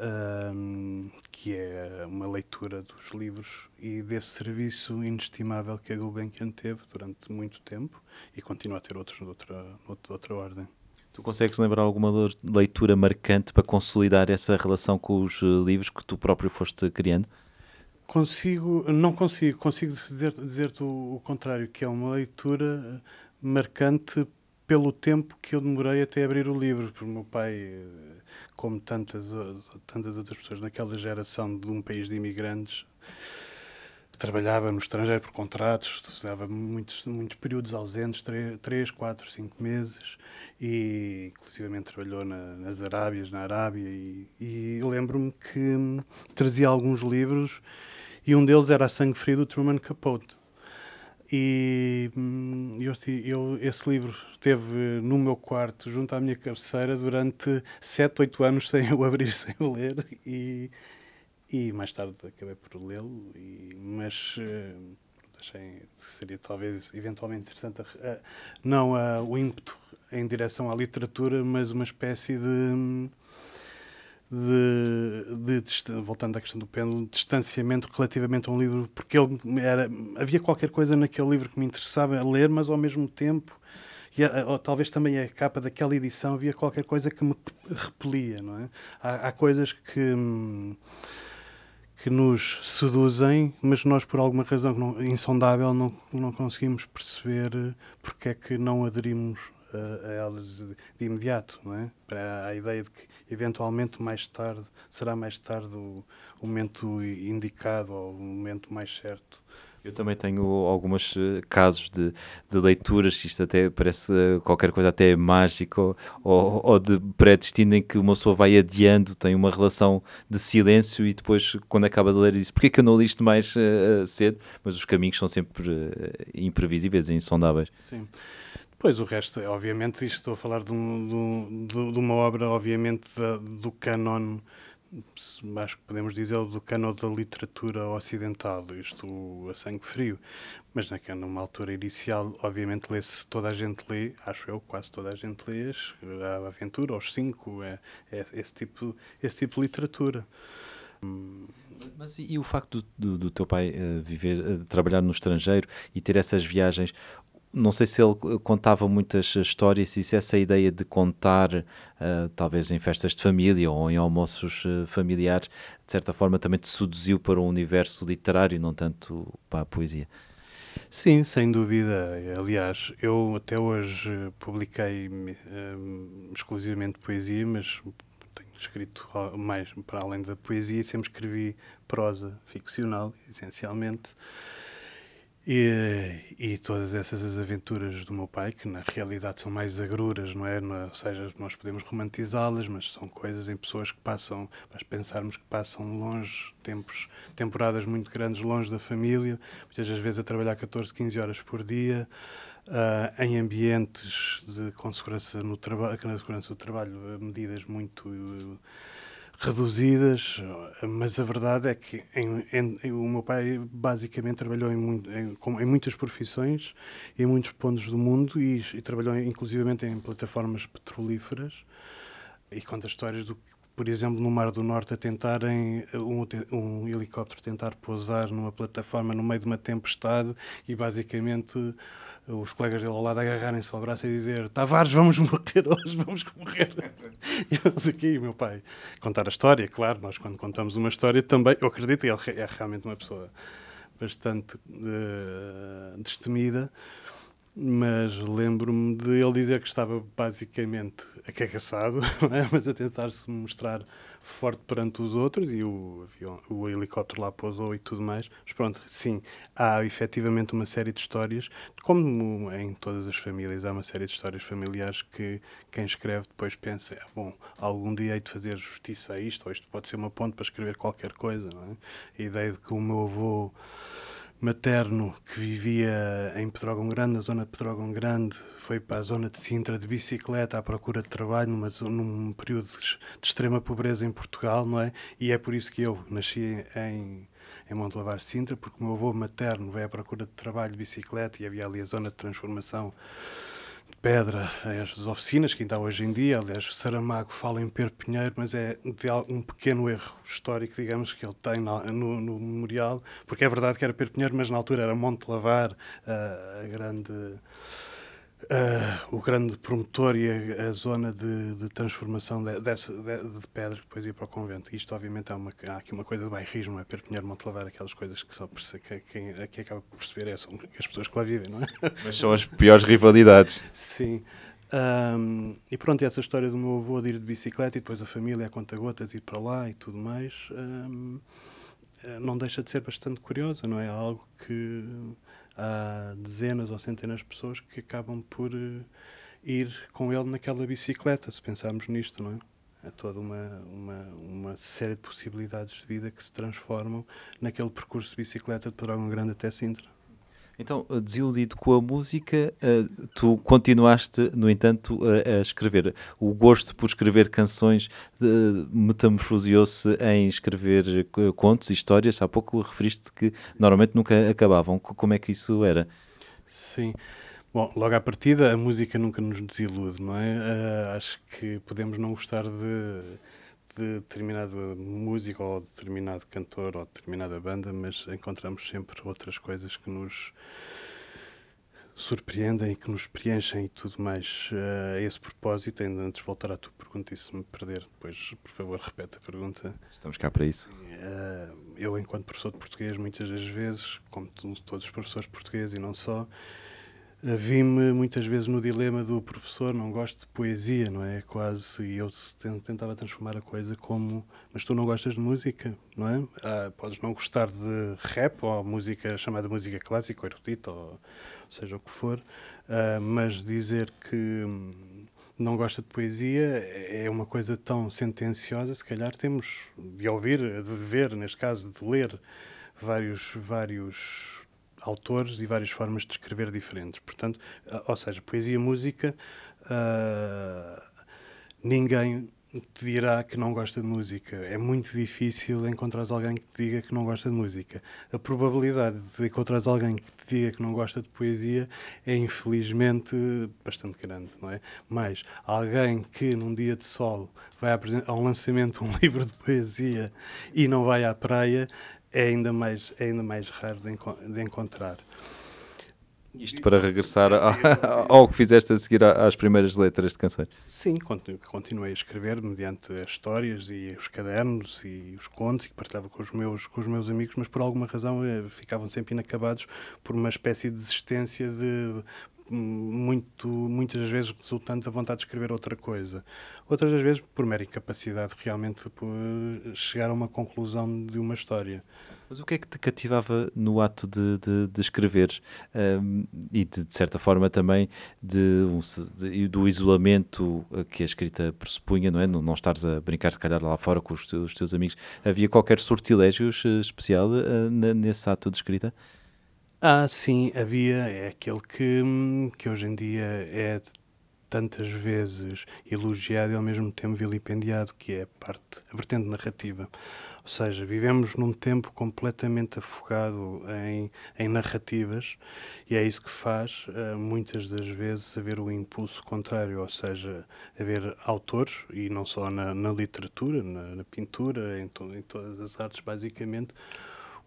um, que é uma leitura dos livros e desse serviço inestimável que a Gulbenkian teve durante muito tempo e continua a ter outros de outra, de outra ordem. Tu consegues lembrar alguma leitura marcante para consolidar essa relação com os eh, livros que tu próprio foste criando? Consigo, não consigo, consigo dizer-te dizer o, o contrário, que é uma leitura marcante pelo tempo que eu demorei até abrir o livro, porque o meu pai, eh, como tantas, tantas outras pessoas naquela geração de um país de imigrantes, trabalhava no estrangeiro por contratos, dava muitos, muitos períodos ausentes, três, quatro, cinco meses, e inclusivamente trabalhou na, nas Arábias, na Arábia, e, e lembro-me que trazia alguns livros, e um deles era A Sangue Frio, do Truman Capote. E hum, eu, eu, esse livro esteve no meu quarto, junto à minha cabeceira, durante sete, oito anos sem eu abrir, sem eu ler, e e mais tarde acabei por lê-lo, mas uh, achei que seria talvez eventualmente interessante, uh, não uh, o ímpeto em direção à literatura, mas uma espécie de, de, de, voltando à questão do pêndulo, distanciamento relativamente a um livro, porque ele era, havia qualquer coisa naquele livro que me interessava ler, mas ao mesmo tempo e ou, talvez também a capa daquela edição havia qualquer coisa que me repelia, não é? Há, há coisas que hum, que nos seduzem, mas nós, por alguma razão não, insondável, não, não conseguimos perceber eh, porque é que não aderimos a, a elas de, de, imediato, não é? Para a ideia de que, eventualmente, mais tarde, será mais tarde o, o momento indicado ou o momento mais certo eu também tenho alguns eh, casos de, de leituras, isto até parece eh, qualquer coisa até mágico ou, ou de pré-destino em que uma pessoa vai adiando, tem uma relação de silêncio e depois, quando acaba de ler, diz porquê que eu não li isto mais uh, cedo? Mas os caminhos são sempre uh, imprevisíveis e insondáveis. Sim. Pois, o resto, obviamente, isto estou a falar de, um, de, de uma obra, obviamente, da, do canon acho que podemos dizer, do cano da literatura ocidental, isto a sangue frio. Mas naquela, numa altura inicial, obviamente, lê-se, toda a gente lê, acho eu, quase toda a gente lê a aventura, aos cinco, é, é esse, tipo, esse tipo de literatura. Mas e, e o facto do, do, do teu pai uh, viver, uh, trabalhar no estrangeiro e ter essas viagens, não sei se ele contava muitas histórias e se essa ideia de contar, uh, talvez em festas de família ou em almoços uh, familiares, de certa forma também te seduziu para o universo literário, não tanto para a poesia. Sim, sem dúvida. Aliás, eu até hoje publiquei uh, exclusivamente poesia, mas tenho escrito mais para além da poesia, sempre escrevi prosa ficcional, essencialmente. E, e, todas essas aventuras do meu pai, que na realidade são mais agruras, não é? Não, ou seja, nós podemos romantizá-las, mas são coisas em pessoas que passam, mas pensarmos que passam longe, tempos, temporadas muito grandes longe da família, muitas vezes a trabalhar 14, 15 horas por dia, uh, em ambientes de, com segurança no trabalho, na segurança do trabalho, medidas muito. Uh, reduzidas, mas a verdade é que em, em, o meu pai basicamente trabalhou em, muito, em, muitas profissões, em muitos pontos do mundo e, e trabalhou inclusivamente em plataformas petrolíferas e conta histórias do por exemplo, no Mar do Norte, a tentarem um, um, helicóptero tentar pousar numa plataforma no meio de uma tempestade e basicamente os colegas dele ao lado agarrarem-se ao braço e dizer Tavares, vamos morrer hoje, vamos morrer. e eu aqui, meu pai, contar a história, claro, nós quando contamos uma história também, eu acredito ele é realmente uma pessoa bastante uh, destemida, mas lembro-me de ele dizer que estava basicamente acagaçado, é? mas a tentar-se mostrar forte perante os outros e o, avião, o helicóptero lá pousou e tudo mais. Mas pronto, sim, há efetivamente uma série de histórias, como em todas as famílias, há uma série de histórias familiares que quem escreve depois pensa: ah, bom, algum dia hei de fazer justiça a isto, ou isto pode ser uma ponte para escrever qualquer coisa. Não é? A ideia de que o meu avô materno que vivia em Pedrógão Grande, na zona de Pedrógão Grande, foi para a zona de Sintra de bicicleta à procura de trabalho numa, num período de extrema pobreza em Portugal, não é? E é por isso que eu nasci em, em Montelavar Sintra, porque o meu avô materno veio à procura de trabalho de bicicleta e havia ali a zona de transformação pedra, as oficinas que ainda há hoje em dia. Aliás, Saramago fala em Pedro Pinheiro, mas é de um pequeno erro histórico, digamos, que ele tem no, no, no memorial, porque é verdade que era Pedro Pinheiro, mas na altura era Monte Lavar, a, a grande Uh, o grande promotor e a, a zona de, de transformação de, dessa, de, de, pedra que depois ia para o convento. Isto, obviamente, há, uma, há aqui uma coisa de bairrismo, é Perpinheiro, Montelavar, aquelas coisas que só que, quem aqui acaba por perceber é, são as pessoas que lá vivem, não é? Mas são as piores rivalidades. Sim. Um, e pronto, essa história do meu avô de ir de bicicleta e depois a família a conta-gotas ir para lá e tudo mais, um, eh, não deixa de ser bastante curiosa, não é? Algo que há dezenas ou centenas de pessoas que acabam por uh, ir com ele naquela bicicleta, se pensarmos nisto, não é? É toda uma, uma, uma série de possibilidades de vida que se transformam naquele percurso de bicicleta de Pedrógão Grande até Sintra. Então, eh, desiludido com a música, eh, tu continuaste, no entanto, a, escrever. O gosto por escrever canções metamorfoseou-se em escrever eh, contos histórias. Há pouco referiste que normalmente nunca acabavam. Como é que isso era? Sim. Bom, logo à partida, a música nunca nos desilude, não é? Uh, acho que podemos não gostar de de determinada música ou determinado cantor ou determinada banda, mas encontramos sempre outras coisas que nos surpreendem e que nos preenchem e tudo mais. Uh, a esse propósito, ainda antes de voltar à tua pergunta e se me perder, depois, por favor, repete a pergunta. Estamos cá para isso. Uh, eu, enquanto professor de português, muitas das vezes, como todos os professores de português e não só, vi-me muitas vezes no dilema do professor não gosto de poesia, não é? Quase, e eu tentava transformar a coisa como, mas tu não gostas de música, não é? Ah, podes não gostar de rap ou música chamada música clássica ou erudita, ou seja o que for, ah, mas dizer que hum, não gosta de poesia é uma coisa tão sentenciosa, se calhar temos de ouvir, de ver, neste caso, de ler vários, vários autores e várias formas de escrever diferentes. Portanto, ou seja, poesia música, uh, ninguém te dirá que não gosta de música. É muito difícil encontrar alguém que te diga que não gosta de música. A probabilidade de encontrar alguém que te diga que não gosta de poesia é infelizmente bastante grande, não é? Mas alguém que num dia de sol vai a um lançamento de um livro de poesia e não vai à praia, é ainda mais, é ainda mais raro de, enco de encontrar. Isto para regressar ao que fizeste a seguir às primeiras letras de canções. Sim, continuei a escrever mediante as histórias e os cadernos e os contos que partilhava com os meus, com os meus amigos, mas por alguma razão eh, ficavam sempre inacabados por uma espécie de desistência de muito, muitas vezes resultante da vontade de escrever outra coisa. Outras das vezes por mera incapacidade realmente por chegar a uma conclusão de uma história. Mas o que é que te cativava no ato de, de, de escrever um, e de, de, certa forma também de, de, do isolamento que a escrita pressupunha, não é? Não, não estares a brincar se calhar lá fora com os teus, os teus amigos. Havia qualquer sortilégio eh, especial uh, nesse ato de escrita? Ah, sim, havia. É aquele que, que hoje em dia é tantas vezes elogiado e ao mesmo tempo vilipendiado, que é a parte, a vertente narrativa. Ou seja, vivemos num tempo completamente afogado em, em narrativas e é isso que faz uh, muitas das vezes haver o impulso contrário, ou seja, haver autores, e não só na, na literatura, na, na pintura, em, to, em todas as artes, basicamente,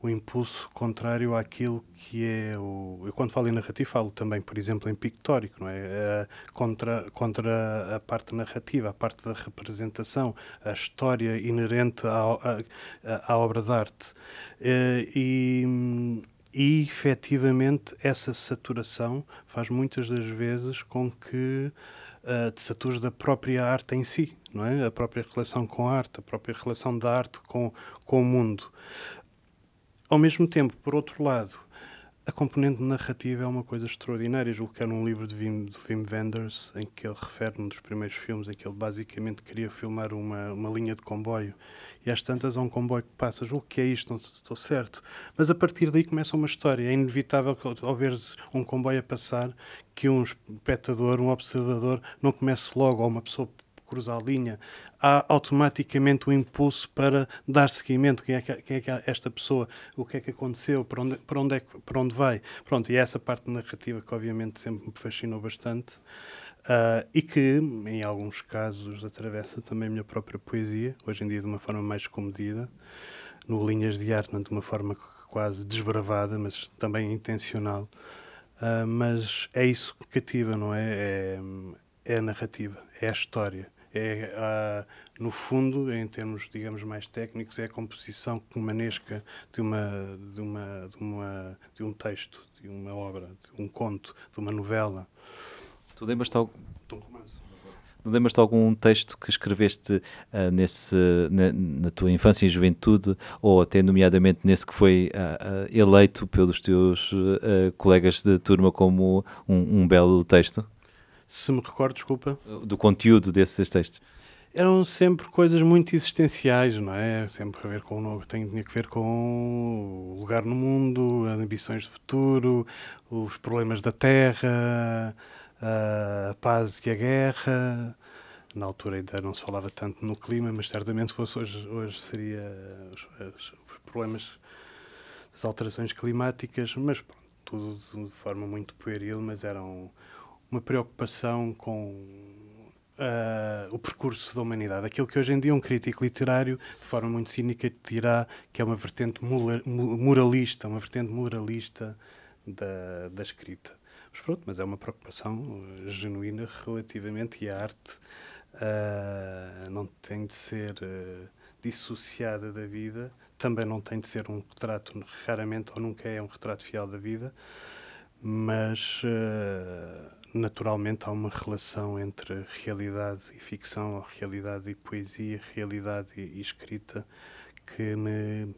o impulso contrário àquilo que é o. Eu, quando falo em narrativo, falo também, por exemplo, em pictórico, não é? contra, contra a parte narrativa, a parte da representação, a história inerente à, à, à obra de arte. Eh, e. E efetivamente essa saturação faz muitas das vezes com que uh, te saturas da própria arte em si, não é? A própria relação com a arte, a própria relação da arte com, com o mundo. Ao mesmo tempo, por outro lado, a componente narrativa é uma coisa extraordinária. Julgo que era um livro de Wim, de Wim Wenders, em que ele refere, num dos primeiros filmes, em que ele basicamente queria filmar uma, uma linha de comboio. E às tantas há um comboio que passa. Julgo que é isto, não estou certo. Mas a partir daí começa uma história. É inevitável que, ao ver um comboio a passar, que um espectador, um observador, não comece logo, ou uma pessoa cruzar a linha, há automaticamente um impulso para dar seguimento. Quem é, que, quem é que é esta pessoa? O que é que aconteceu? Para onde, para onde, é, para onde vai? Pronto, e é essa parte narrativa que obviamente sempre me fascinou bastante. Uh, e que, em alguns casos, atravessa também a minha própria poesia, hoje em dia de uma forma mais comedida, no Linhas de Arte, de uma forma quase desbravada, mas também intencional. Uh, mas é isso que cativa, não é? É, é a narrativa, é a história é, uh, no fundo, em termos, digamos, mais técnicos, é a composição comanesca de, uma, de, uma, de, uma, de um texto, de uma obra, de um conto, de uma novela. Tu lembras-te algo... Lembras-te algum texto que escreveste uh, nesse, na, na, tua infância e juventude, ou até nomeadamente nesse que foi uh, uh, eleito pelos teus colegas de turma como um, um belo texto? Se me recordo, desculpa. Do conteúdo desses textos? Eram sempre coisas muito existenciais, não é? Sempre a ver com o novo, tinha que ver com o lugar no mundo, as ambições de futuro, os problemas da terra, a paz e a guerra. Na altura ainda não se falava tanto no clima, mas certamente se fosse hoje, hoje seria os, os problemas das alterações climáticas, mas pronto, tudo de forma muito pueril, mas eram uma preocupação com uh, o percurso da humanidade. Aquilo que hoje em dia um crítico literário, de forma muito cínica, dirá que é uma vertente moralista, uma vertente moralista da, da escrita. Mas pronto, mas é uma preocupação eh, genuína relativamente a arte uh, não tem de ser uh, dissociada da vida, também não tem de ser um retrato, raramente ou nunca é um retrato fiel da vida, mas naturalmente há uma relação entre realidade e ficção, realidade e poesia, realidade e, e escrita, que me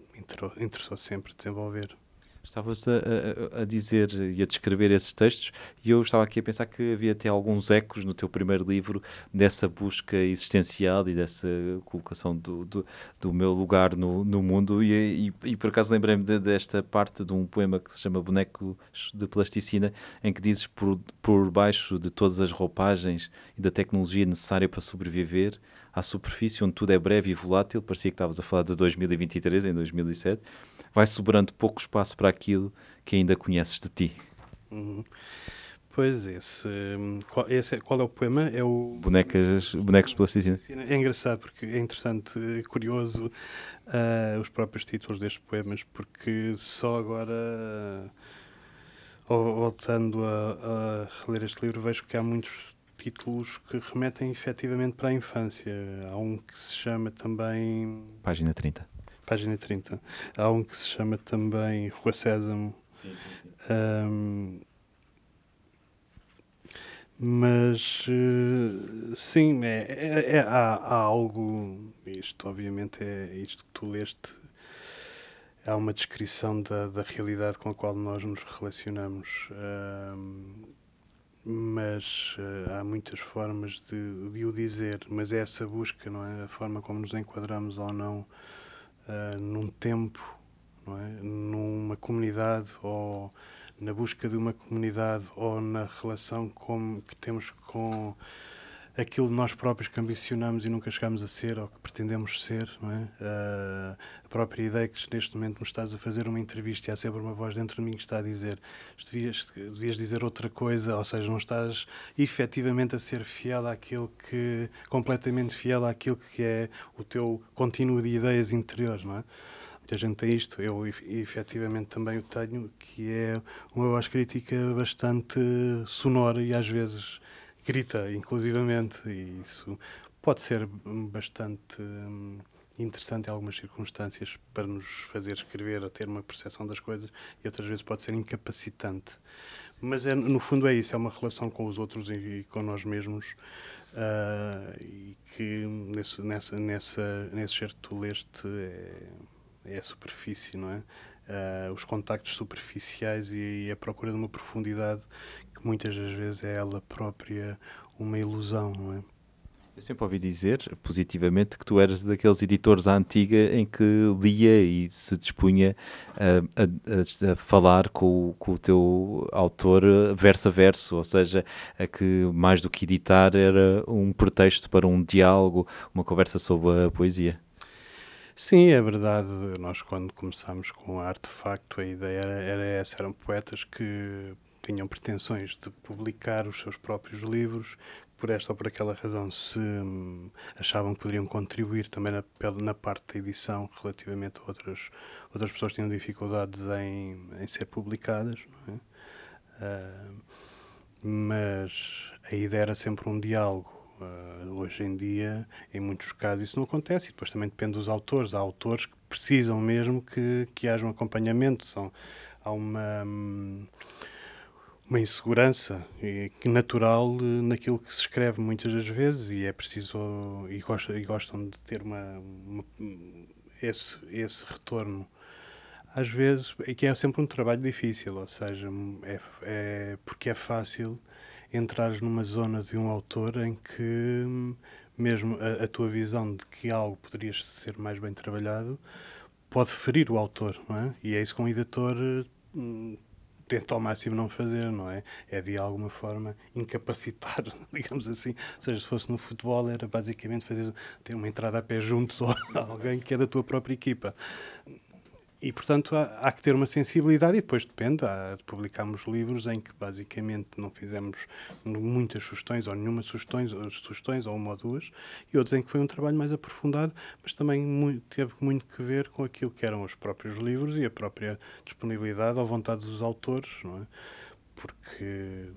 interessou sempre desenvolver. Estavas a, a, a, dizer e a descrever esses textos, e eu estava aqui a pensar que havia até alguns ecos no teu primeiro livro dessa busca existencial e dessa colocação do, do, do meu lugar no, no mundo. E, e, e por acaso lembrei-me de, desta parte de um poema que se chama Bonecos de Plasticina, em que dizes por, por baixo de todas as roupagens e da tecnologia necessária para sobreviver, à superfície onde tudo é breve e volátil, parecia que estavas a falar de 2023, em 2007 vai sobrando pouco espaço para aquilo que ainda conheces de ti. Uhum. Pois, esse, qual, esse, é, qual é o poema? É o... Bonecas, bonecos de plasticina. É engraçado, porque é interessante, curioso uh, os próprios títulos destes poemas, porque só agora, uh, voltando a, a reler este livro, vejo que há muitos títulos que remetem efetivamente para a infância. Há um que se chama também... Página 30 página 30. Há um que se chama também Rua Sésamo. Sim, sim, sim. Um, mas uh, sim, é, é, é há, há, algo, isto obviamente é isto que tu leste, há uma descrição da, da realidade com a qual nós nos relacionamos, mas uh, há muitas formas de, de, o dizer, mas é essa busca, não é? A forma como nos enquadramos ou não uh, num tempo, é? numa comunidade ou na busca de uma comunidade ou na relação com, que temos com aquilo que nós próprios que ambicionamos e nunca chegamos a ser ou que pretendemos ser, não é? Uh, a própria ideia que neste momento me estás a fazer uma entrevista e há sempre uma voz dentro de mim que está a dizer devias, devias dizer outra coisa, ou seja, não estás efetivamente a ser fiel àquilo que, completamente fiel àquilo que é o teu contínuo de ideias interiores, não é? Muita gente tem isto, eu efetivamente também o tenho, que é uma voz crítica bastante sonora e às vezes grita, inclusivamente, e isso pode ser bastante hum, interessante em algumas circunstâncias para nos fazer escrever, a ter uma percepção das coisas, e outras vezes pode ser incapacitante. Mas é, no fundo é isso, é uma relação com os outros e, com nós mesmos, uh, e que nesse, nessa, nessa, nesse certo leste é, é a superfície, não é? Uh, os contactos superficiais e, e, a procura de uma profundidade que muitas das vezes é ela própria uma ilusão, não é? Eu sempre ouvi dizer, positivamente, que tu eras daqueles editores à antiga em que lia e se dispunha a, a, a falar com, com, o teu autor verso a verso, ou seja, a que mais do que editar era um pretexto para um diálogo, uma conversa sobre a poesia. Sim, é verdade. Nós, quando começámos com o Artefacto, a ideia era, era essa: eram poetas que tinham pretensões de publicar os seus próprios livros, por esta ou por aquela razão, se hum, achavam que poderiam contribuir também na, na parte da edição relativamente a outras, outras pessoas que tinham dificuldades em, em ser publicadas. É? Uh, mas a ideia era sempre um diálogo. Uh, hoje em dia, em muitos casos, isso não acontece e depois também depende dos autores. Há autores que precisam mesmo que, que haja um acompanhamento. São, há uma. Hum, uma insegurança natural eh, naquilo que se escreve muitas das vezes e é preciso e gostam, e gostam de ter uma, uma, esse, esse retorno às vezes e que é sempre um trabalho difícil ou seja é, é porque é fácil entrar numa zona de um autor em que mesmo a, a tua visão de que algo poderia ser mais bem trabalhado pode ferir o autor não é? e é isso que um editor hum, tenta ao máximo não fazer, não é? É de alguma forma incapacitar, digamos assim. Ou seja, se fosse no futebol, era basicamente fazer ter uma entrada a pé juntos ou alguém que é da tua própria equipa. E, portanto, há, há, que ter uma sensibilidade e depois depende. Há, publicamos livros em que, basicamente, não fizemos muitas sugestões ou nenhuma sugestões, ou sugestões ou uma ou duas, e outros em que foi um trabalho mais aprofundado, mas também muito, teve muito que ver com aquilo que eram os próprios livros e a própria disponibilidade ou vontade dos autores, não é? Porque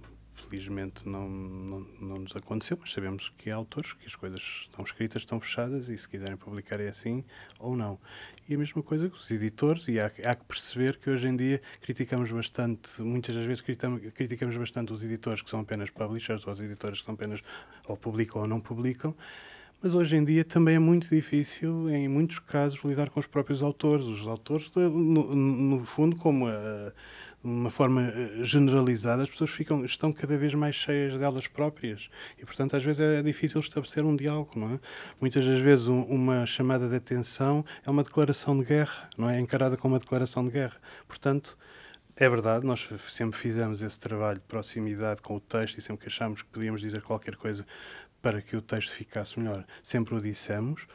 felizmente não, não, não nos aconteceu, mas sabemos que há autores que as coisas estão escritas, estão fechadas e se quiserem publicar é assim ou não. E a mesma coisa com os editores, e há, há que perceber que hoje em dia criticamos bastante, muitas das vezes criticamos, criticamos bastante os editores que são apenas publishers, ou os editores que são apenas ou publicam ou não publicam, mas hoje em dia também é muito difícil, em muitos casos, lidar com os próprios autores. Os autores, no, no fundo, como a uma forma eh, generalizada, as pessoas ficam, estão cada vez mais cheias delas próprias e, portanto, às vezes é difícil estabelecer um diálogo, não é? Muitas das vezes um, uma chamada de atenção é uma declaração de guerra, não é? é encarada como uma declaração de guerra. Portanto, é verdade, nós sempre fizemos esse trabalho de proximidade com o texto e sempre que achámos que podíamos dizer qualquer coisa para que o texto ficasse melhor, sempre o dissemos.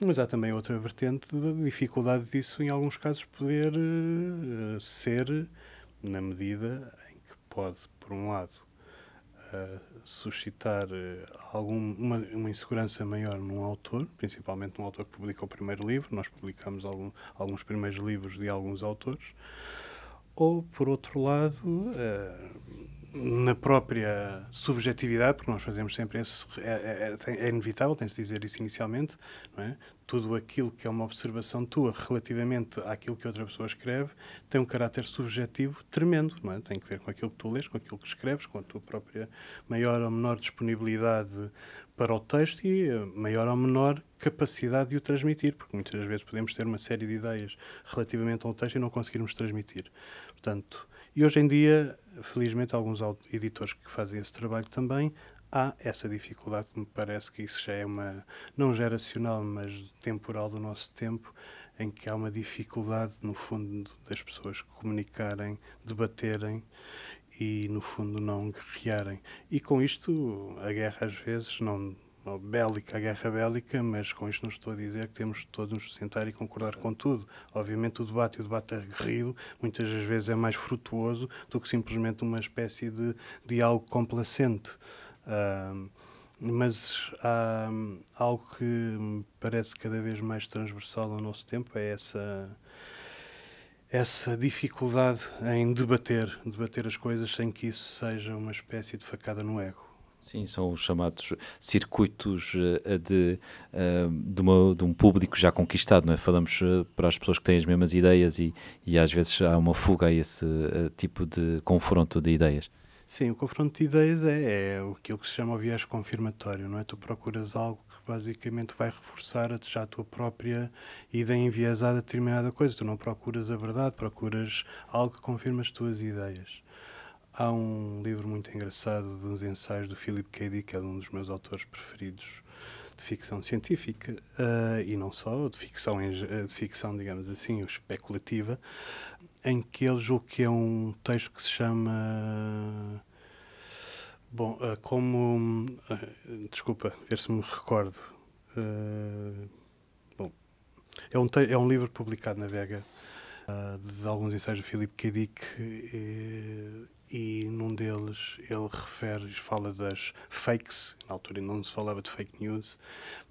Mas há também outra vertente da dificuldade disso, em alguns casos, poder uh, ser na medida em que pode, por um lado, uh, suscitar uh, algum, uma, uma, insegurança maior num autor, principalmente num autor que publica o primeiro livro. Nós publicamos algum, alguns primeiros livros de alguns autores. Ou, por outro lado, uh, na própria subjetividade, porque nós fazemos sempre esse. É, é, é inevitável, tem-se dizer isso inicialmente, é? Tudo aquilo que é uma observação tua relativamente àquilo que outra pessoa escreve tem um caráter subjetivo tremendo, é? Tem que ver com aquilo que tu lês, com aquilo que escreves, com a tua própria maior ou menor disponibilidade para o texto e maior ou menor capacidade de o transmitir, porque muitas vezes podemos ter uma série de ideias relativamente ao texto e não conseguirmos transmitir. Portanto, e hoje em dia, felizmente, alguns editores que fazem esse trabalho também, há essa dificuldade, me parece que isso já é uma, não geracional, mas temporal do nosso tempo, em que há uma dificuldade, no fundo, das pessoas comunicarem, debaterem e, no fundo, não guerrearem. E com isto, a guerra às vezes não bélica, a guerra bélica, mas com isto não estou a dizer que temos todos nos sentar e concordar com tudo. Obviamente o debate e o debate aguerrido muitas das vezes é mais frutuoso do que simplesmente uma espécie de diálogo complacente. Uh, mas há algo que me parece cada vez mais transversal ao nosso tempo, é essa essa dificuldade em debater, debater as coisas sem que isso seja uma espécie de facada no ego. Sim, são os chamados circuitos uh, de, uh, de, uma, de, um público já conquistado, não é? Falamos para as pessoas que têm as mesmas ideias e, e às vezes há uma fuga a esse tipo de confronto de ideias. Sim, o confronto de ideias é, é aquilo que se chama o viés confirmatório, não é? Tu procuras algo que basicamente vai reforçar a, já a tua própria ideia enviesada a determinada coisa. Tu não procuras a verdade, procuras algo que confirma as tuas ideias. Há um livro muito engraçado de uns ensaios do Philip K. Dick, que é um dos meus autores preferidos de ficção científica uh, e não só, de ficção, de ficção, digamos assim, especulativa, em que ele julga que é um texto que se chama. Bom, uh, como. Uh, desculpa, ver se me recordo. bom, é um, é um livro publicado na Vega de alguns ensaios do Philip K. Dick e, e num deles ele refere, fala das fakes, na altura não se falava de fake news,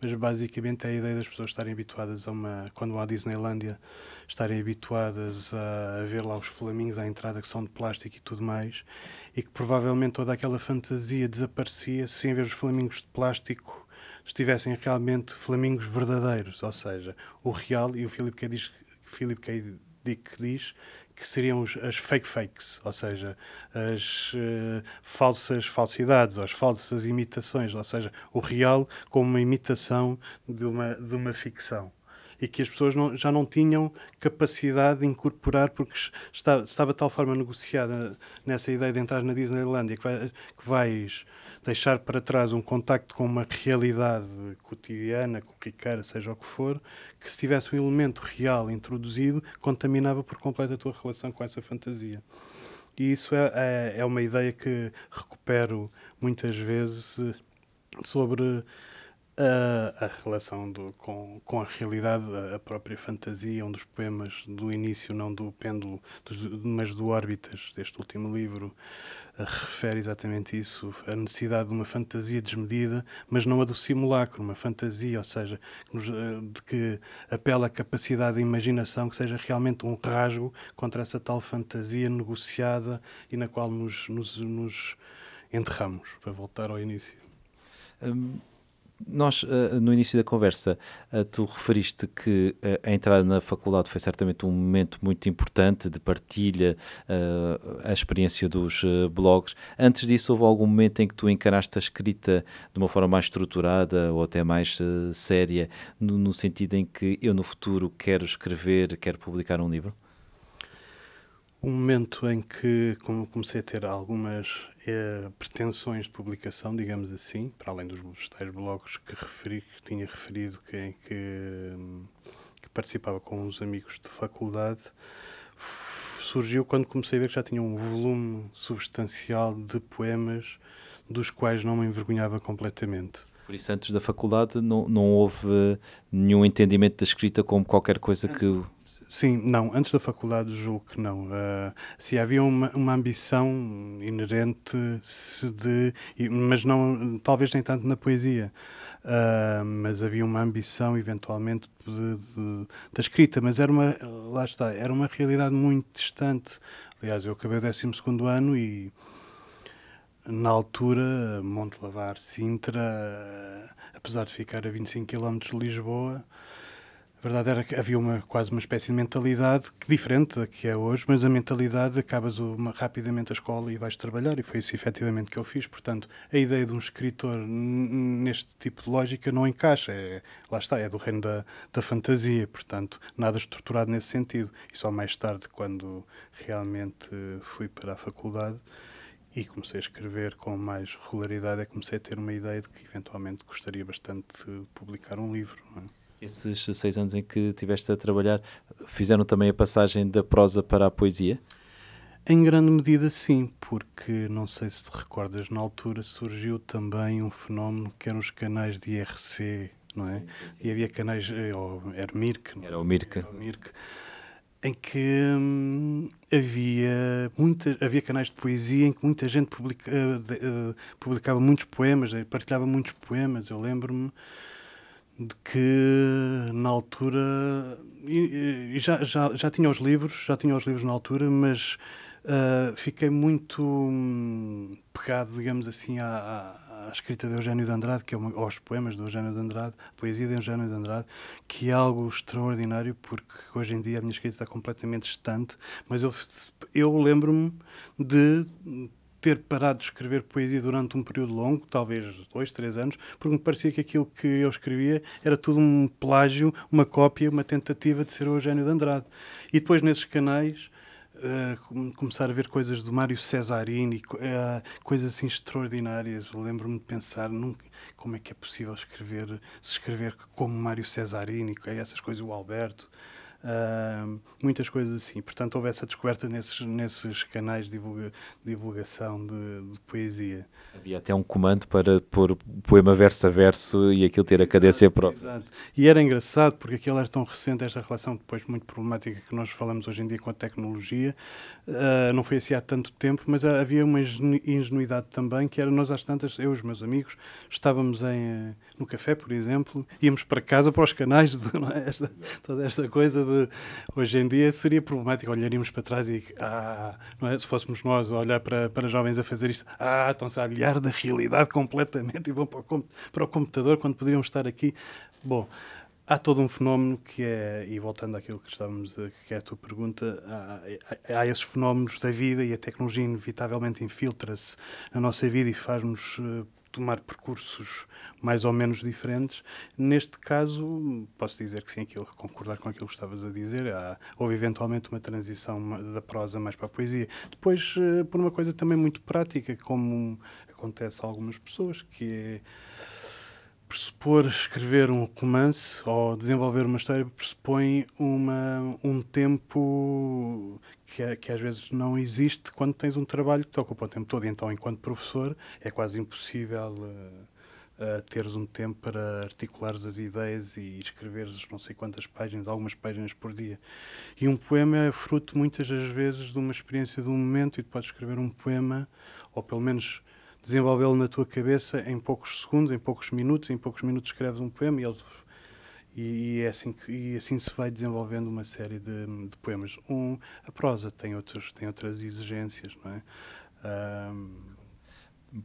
mas basicamente é a ideia das pessoas estarem habituadas a uma, quando há Disneylandia, estarem habituadas a ver lá os flamingos à entrada que são de plástico e tudo mais, e que provavelmente toda aquela fantasia desaparecia se em vez dos flamingos de plástico estivessem realmente flamingos verdadeiros, ou seja, o real, e o Philip K. diz, Philip K. Dick diz que seriam as fake fakes, ou seja, as uh, falsas falsidades, ou as falsas imitações, ou seja, o real como uma imitação de uma, de uma ficção. E que as pessoas não, já não tinham capacidade de incorporar, porque está, estava de tal forma negociada nessa ideia de entrar na Disneylandia que, vai, que vais deixar para trás um contacto com uma realidade cotidiana, corriqueira, seja o que for, que se tivesse um elemento real introduzido, contaminava por completo a tua relação com essa fantasia. E isso é, é, é uma ideia que recupero muitas vezes sobre a, a relação do, com, com a realidade, a, a, própria fantasia, um dos poemas do início, não do pêndulo, dos, mas do Órbitas, deste último livro, refere exatamente isso, a necessidade de uma fantasia desmedida, mas não a do simulacro, uma fantasia, ou seja, de que apela à capacidade de imaginação, que seja realmente um rasgo contra essa tal fantasia negociada e na qual nos, nos, nos enterramos, para voltar ao início. Hum nós, uh, no início da conversa, uh, tu referiste que uh, a entrada na faculdade foi certamente um momento muito importante de partilha, a experiência dos blogs. Antes disso, houve algum momento em que tu encaraste a escrita de uma forma mais estruturada ou até mais séria, no sentido em que eu no futuro quero escrever, quero publicar um livro? Um momento em que comecei a ter algumas eh, pretensões de publicação, digamos assim, para além dos tais blogs que referi, que tinha referido, que, que, que participava com uns amigos de faculdade, surgiu quando comecei a ver que já tinha um volume substancial de poemas dos quais não me envergonhava completamente. Por isso, antes da faculdade, não, não houve nenhum entendimento da escrita como qualquer coisa que Sim, não, antes da faculdade julgo que não. Uh, se havia uma, uma ambição inerente de, mas não, talvez nem tanto na poesia, uh, mas havia uma ambição eventualmente da escrita, mas era uma, lá está, era uma realidade muito distante. Aliás, eu acabei o 12 ano e na altura, Monte Lavar, Sintra, apesar de ficar a 25 km de Lisboa, verdade era que havia uma, quase uma espécie de mentalidade que, diferente da que é hoje, mas a mentalidade acabas uma, rapidamente a escola e vais trabalhar, e foi isso efetivamente que eu fiz. Portanto, a ideia de um escritor neste tipo de lógica não encaixa. É, lá está, é do reino da, da fantasia, portanto, nada estruturado nesse sentido. E só mais tarde, quando realmente fui para a faculdade e comecei a escrever com mais regularidade, é que comecei a ter uma ideia de que eventualmente gostaria bastante de publicar um livro. Não é? Esses seis anos em que estiveste a trabalhar fizeram também a passagem da prosa para a poesia? Em grande medida, sim, porque não sei se te recordas, na altura surgiu também um fenómeno que eram os canais de IRC, não é? Sim, sim, sim. E havia canais, eh, era Mirk, era o Mirk, era o Mirk em que hum, havia, muita, havia canais de poesia em que muita gente publica, uh, de, uh, publicava muitos poemas, partilhava muitos poemas. Eu lembro-me de que na altura e, e já, já, já tinha os livros, já tinha os livros na altura, mas uh, fiquei muito hum, pegado, digamos assim, à, à, escrita de Eugênio de Andrade, que é uma, aos poemas de Eugênio de Andrade, a poesia de Eugênio de Andrade, que é algo extraordinário, porque hoje em dia a minha escrita está completamente distante, mas eu, eu lembro-me de ter parado de escrever poesia durante um período longo, talvez dois, três anos, porque me parecia que aquilo que eu escrevia era tudo um plágio, uma cópia, uma tentativa de ser o Eugênio de Andrade. E depois nesses canais uh, começar a ver coisas do Mário Cesarini, uh, coisas assim extraordinárias. Lembro-me de pensar nunca, como é que é possível escrever, se escrever como Mário Cesarini, essas coisas, o Alberto. Uh, muitas coisas assim. Portanto, houve essa descoberta nesses, nesses canais de divulga, divulgação de, de, poesia. Havia até um comando para pôr poema verso a verso e aquilo ter a cadência própria. Exato. E era engraçado porque aquilo era tão recente, esta relação depois muito problemática que nós falamos hoje em dia com a tecnologia. Uh, não foi assim há tanto tempo, mas havia uma ingenuidade também, que era nós às tantas, eu e os meus amigos, estávamos em, no café, por exemplo, íamos para casa, para os canais, de, é? esta, toda esta coisa de hoje em dia seria problemático. Olharíamos para trás e, ah, não é? se fôssemos nós a olhar para, para jovens a fazer isto, ah, estão-se a aliar da realidade completamente e vão para o, para o computador quando poderiam estar aqui. Bom, há todo um fenómeno que é, e voltando àquilo que estávamos a, que é a tua pergunta, há, há, esses fenómenos da vida e a tecnologia inevitavelmente infiltra-se na nossa vida e faz-nos uh, tomar percursos mais ou menos diferentes. Neste caso, posso dizer que sim, aquilo, concordar com aquilo que estavas a dizer. Há, houve eventualmente uma transição da prosa mais para a poesia. Depois, eh, por uma coisa também muito prática, como acontece a algumas pessoas, que é pressupor escrever um romance ou desenvolver uma história pressupõe uma, um tempo que, é, que às vezes não existe quando tens um trabalho que te ocupa o tempo todo. Então, enquanto professor, é quase impossível uh, uh, teres um tempo para articulares as ideias e escreveres não sei quantas páginas, algumas páginas por dia. E um poema é fruto muitas das vezes de uma experiência de um momento e tu podes escrever um poema, ou pelo menos desenvolvê-lo na tua cabeça em poucos segundos, em poucos minutos, em poucos minutos escreves um poema e ele e, é assim que, e assim se vai desenvolvendo uma série de, de poemas. Um, a prosa tem, outros, tem outras exigências, não é? Um...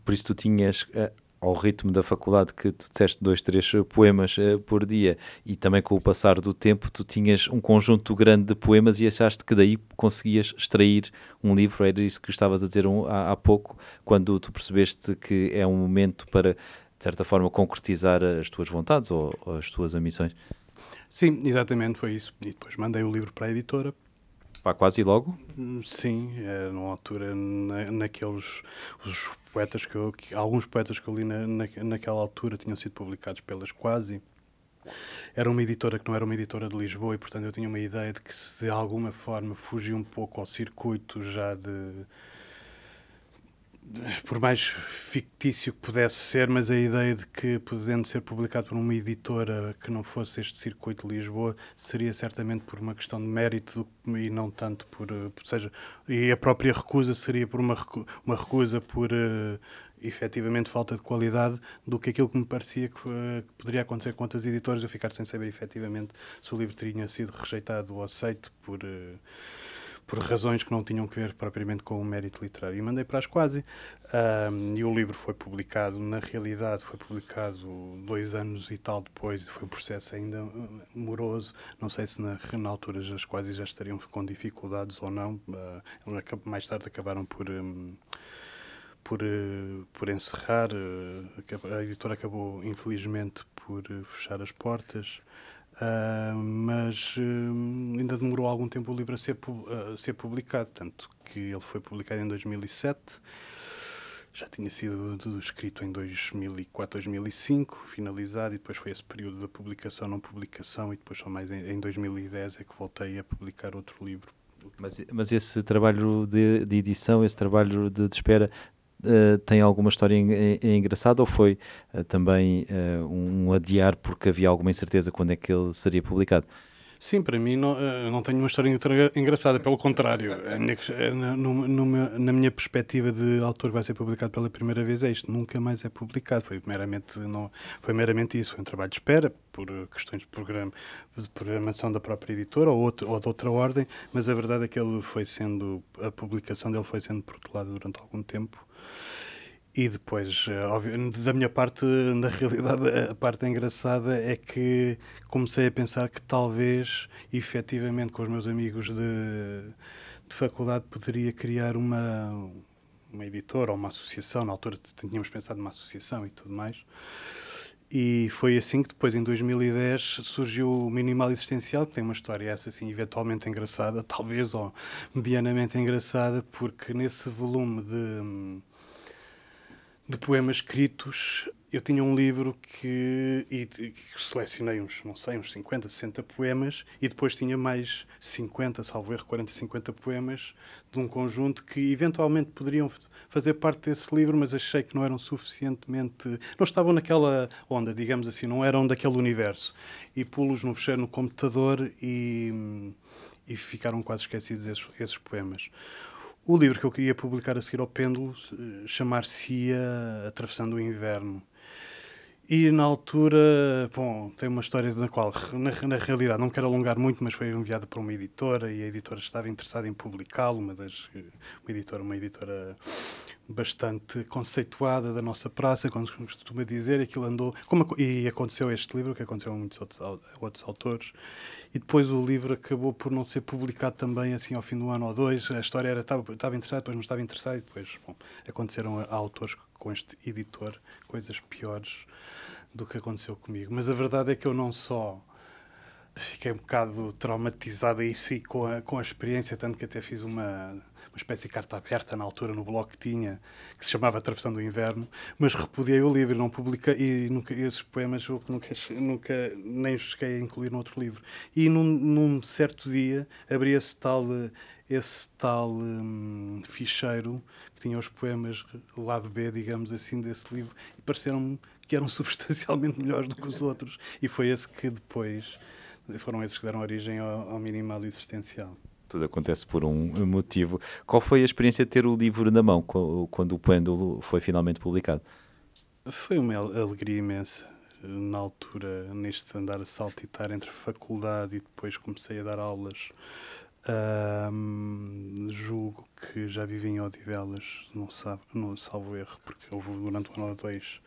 Por isso tu tinhas, uh, ao ritmo da faculdade, que tu disseste dois, três poemas uh, por dia, e também com o passar do tempo, tu tinhas um conjunto grande de poemas e achaste que daí conseguias extrair um livro, era isso que estavas a dizer um, há, há pouco, quando tu percebeste que é um momento para de certa forma, concretizar as tuas vontades ou, ou, as tuas ambições. Sim, exatamente, foi isso. E depois mandei o livro para a editora. Pá, quase logo? Sim, é, numa altura, na, naqueles os poetas que, eu, que, alguns poetas que eu li na, na, naquela altura tinham sido publicados pelas Quasi. Era uma editora que não era uma editora de Lisboa e, portanto, eu tinha uma ideia de que se de alguma forma fugia um pouco ao circuito já de por mais fictício que pudesse ser, mas a ideia de que, podendo ser publicado por uma editora que não fosse este circuito de Lisboa, seria certamente por uma questão de mérito e não tanto por. Ou eh, seja, e a própria recusa seria por uma, uma recusa por. Uh, efetivamente falta de qualidade do que aquilo que me parecia que, uh, que, poderia acontecer com outras editoras, eu ficar sem saber efetivamente se o livro tinha sido rejeitado ou aceito por, uh, por razões que não tinham que ver propriamente com o mérito literário. E mandei para as quase. Um, e o livro foi publicado, na realidade, foi publicado dois anos e tal depois, foi um processo ainda uh, moroso. Não sei se na, na altura as quase já estariam com dificuldades ou não. Uh, mais tarde acabaram por. Um, por, uh, por encerrar, uh, a editora acabou infelizmente por uh, fechar as portas. Uh, mas uh, ainda demorou algum tempo o livro a ser, a ser publicado, tanto que ele foi publicado em 2007, já tinha sido escrito em 2004, 2005, finalizado, e depois foi esse período da publicação, não publicação, e depois só mais em, em 2010 é que voltei a publicar outro livro. Mas, mas esse trabalho de, de edição, esse trabalho de, de espera, Uh, tem alguma história engraçada ou foi uh, também uh, um adiar porque havia alguma incerteza quando é que ele seria publicado? Sim, para mim não, não tenho uma história engraçada, pelo contrário. Minha, no, no, na minha perspectiva de autor vai ser publicado pela primeira vez é isto, nunca mais é publicado. Foi meramente, não, foi meramente isso, foi um trabalho de espera por questões de, programa, de programação da própria editora ou, outro, ou de outra ordem, mas a verdade é que ele foi sendo, a publicação dele foi sendo protelada durante algum tempo E depois, eh, óbvio, da minha parte, na realidade, a parte engraçada é que comecei a pensar que talvez, efetivamente, com os meus amigos de, de faculdade, poderia criar uma, uma editora ou uma associação. Na altura tínhamos pensado numa associação e tudo mais. E foi assim que depois, em 2010, surgiu o Minimal Existencial, que tem uma história essa assim, eventualmente engraçada, talvez, ou medianamente engraçada, porque nesse volume de de poemas escritos, eu tinha um livro que, e, que selecionei uns, não sei, uns 50, 60 poemas e depois tinha mais 50, salvo erro, 40, 50 poemas de um conjunto que eventualmente poderiam fazer parte desse livro, mas achei que não eram suficientemente. não estavam naquela onda, digamos assim, não eram daquele universo. E pulos no fechei no computador e, e ficaram quase esquecidos esses, esses poemas. O livro que eu queria publicar a seguir ao Pêndulo eh, chamar-se-ia Atravessando o Inverno. E na altura, bom, tem uma história na qual, na, na, realidade, não quero alongar muito, mas foi enviada para uma editora e a editora estava interessada em publicá-lo, uma das uma editora, uma editora bastante conceituada da nossa praça, como costuma dizer, aquilo andou, como, e aconteceu este livro, que aconteceu a muitos outros, outros autores, e depois o livro acabou por não ser publicado também assim ao fim do ano ou dois. A história era estava, estava interessada, depois não estava interessada, e depois bom, aconteceram a, a autores com este editor coisas piores do que aconteceu comigo. Mas a verdade é que eu não só fiquei um bocado traumatizado aí sim com a, com a experiência, tanto que até fiz uma espécie de carta aberta na altura no blog que tinha, que se chamava Travessão do Inverno, mas repudiei o livro, não publiquei, e nunca, esses poemas eu nunca, nunca nem cheguei a incluir no outro livro. E num, num certo dia abri esse tal, esse tal hum, ficheiro que tinha os poemas lado B, digamos assim, desse livro, e pareceram-me que eram substancialmente melhores do que os outros, e foi esse que depois foram esses que deram origem ao, ao minimal existencial tudo acontece por um motivo. Qual foi a experiência de ter o livro na mão quando o Pêndulo foi finalmente publicado? Foi uma alegria imensa. Na altura, neste andar a saltitar entre faculdade e depois comecei a dar aulas, um, julgo que já vivi em Odivelas, não, sabe, não salvo erro, porque houve durante um ano ou dois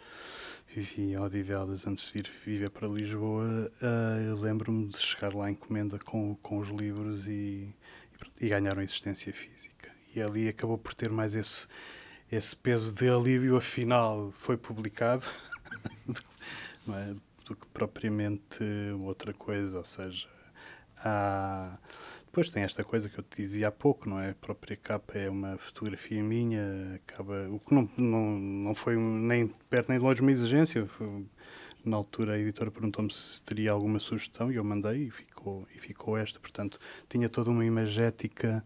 vivi em Odivelas antes de vir viver para Lisboa. Uh, Lembro-me de chegar lá em encomenda com, com os livros e e ganharam existência física. E ali acabou por ter mais esse, esse peso de alívio, afinal foi publicado, é? do que propriamente outra coisa, ou seja, há... Depois tem esta coisa que eu te dizia há pouco, não é? A própria capa é uma fotografia minha, acaba, o que não, não, não foi nem perto nem de longe uma exigência. Foi, na altura a editora perguntou-me se teria alguma sugestão e eu mandei e ficou, e ficou esta. Portanto, tinha toda uma imagética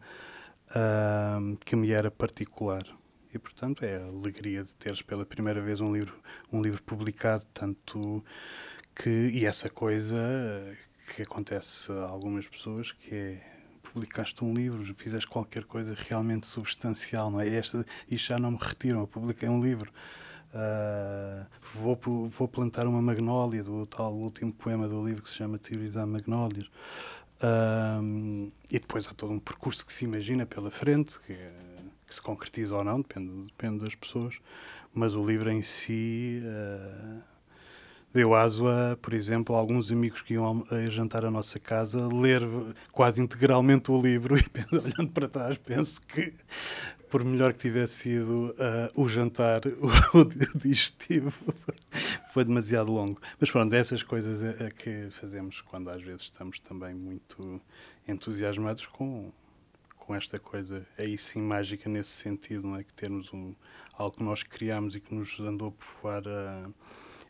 uh, que me era particular. E, portanto, é a alegria de teres pela primeira vez um livro, um livro publicado, tanto que... E essa coisa que acontece a algumas pessoas, que é publicaste um livro, fizeste qualquer coisa realmente substancial, não é? Esta, isto já não me retiram, eu publiquei um livro. Uh, vou, vou plantar uma magnólia, do tal último poema do livro que se chama Teorizar Magnólias. Uh, e depois há todo um percurso que se imagina pela frente, que, que se concretiza ou não, depende, depende das pessoas, mas o livro em si. Uh, deu aso a, por exemplo, alguns amigos que iam a jantar à nossa casa ler quase integralmente o livro e olhando para trás penso que por melhor que tivesse sido uh, o jantar, o, o digestivo foi demasiado longo. Mas pronto, essas coisas é, é, que fazemos quando às vezes estamos também muito entusiasmados com, com esta coisa aí sim mágica nesse sentido, não é? Que termos um, algo que nós criamos e que nos andou a povoar a,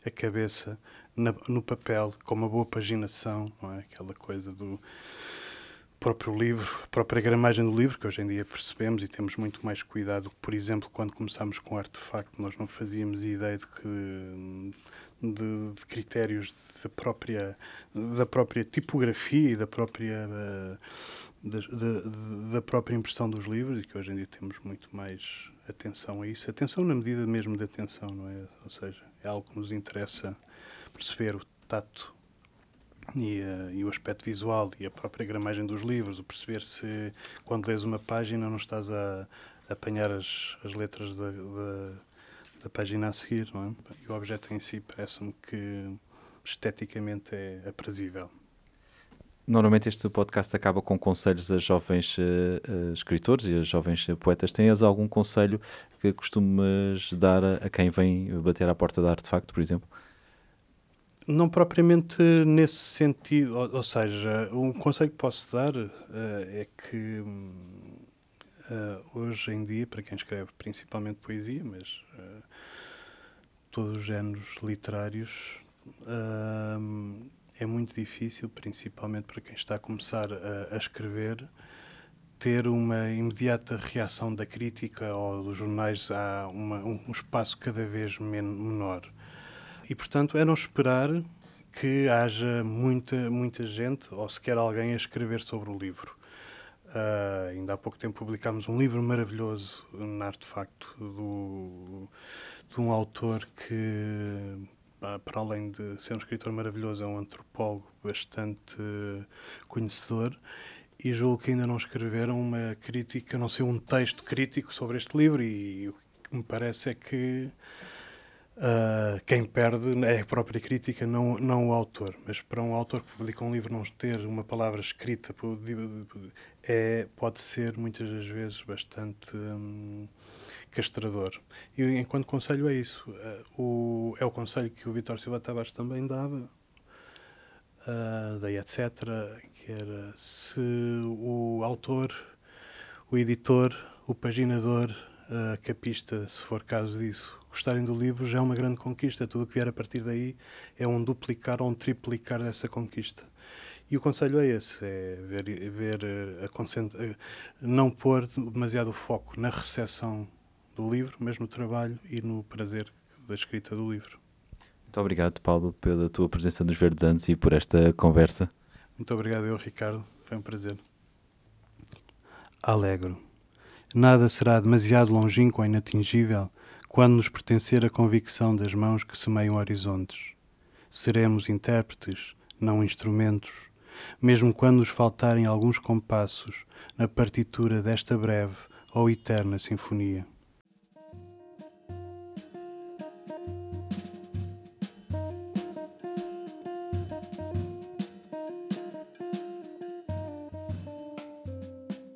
a cabeça na, no papel, com uma boa paginação, não é? Aquela coisa do próprio livro, a própria gramagem do livro, que hoje em dia percebemos e temos muito mais cuidado. Por exemplo, quando começámos com artefacto, nós não fazíamos ideia de que de, de, critérios da própria da própria tipografia e da própria da, da, da, própria impressão dos livros e que hoje em dia temos muito mais atenção a isso atenção na medida mesmo de atenção não é ou seja é algo que nos interessa perceber o tato e, uh, e, o aspecto visual e a própria gramagem dos livros, o perceber se quando lês uma página não estás a, a apanhar as, as letras da, da, da página a seguir, não é? E o objeto em si parece-me que esteticamente é aprazível. Normalmente este podcast acaba com conselhos a jovens uh, escritores e a jovens poetas. Tens algum conselho que costumas dar a, a, quem vem bater à porta da Artefacto, por exemplo? Não propriamente nesse sentido, ou, ou seja, um conselho que posso dar é que hoje em dia, para quem escreve principalmente poesia, mas todos os géneros literários, é muito difícil, principalmente para quem está a começar a, a escrever, ter uma imediata reação da crítica ou dos jornais a um, espaço cada vez men menor. E, portanto, é não esperar que haja muita, muita gente ou sequer alguém a escrever sobre o livro. Uh, ainda há pouco tempo publicámos um livro maravilhoso na Artefacto do, de um autor que para além de ser um escritor maravilhoso, é um antropólogo bastante conhecedor e julgo que ainda não escreveram uma crítica, não sei, um texto crítico sobre este livro e o que me parece é que uh, quem perde é a própria crítica, não, não o autor. Mas para um autor que publica um livro não ter uma palavra escrita é, pode ser muitas das vezes bastante... Hum, castrador. E enquanto conselho é isso. Uh, o, é o conselho que o Vitor Silva Tavares também dava, uh, daí etc., que era se o autor, o editor, o paginador, a capista, se for caso disso, gostarem do livro, já é uma grande conquista. Tudo o que vier a partir daí é um duplicar ou um triplicar dessa conquista. E o conselho é esse, é ver, ver a, a, não pôr demasiado foco na recepção do livro, mas no trabalho e no prazer da escrita do livro. Muito obrigado, Paulo, pela tua presença nos Verdes Anos e por esta conversa. Muito obrigado, eu, Ricardo. Foi um prazer. Alegro. Nada será demasiado longínquo ou inatingível quando nos pertencer a convicção das mãos que semeiam horizontes. Seremos intérpretes, não instrumentos, mesmo quando nos faltarem alguns compassos na partitura desta breve ou eterna sinfonia.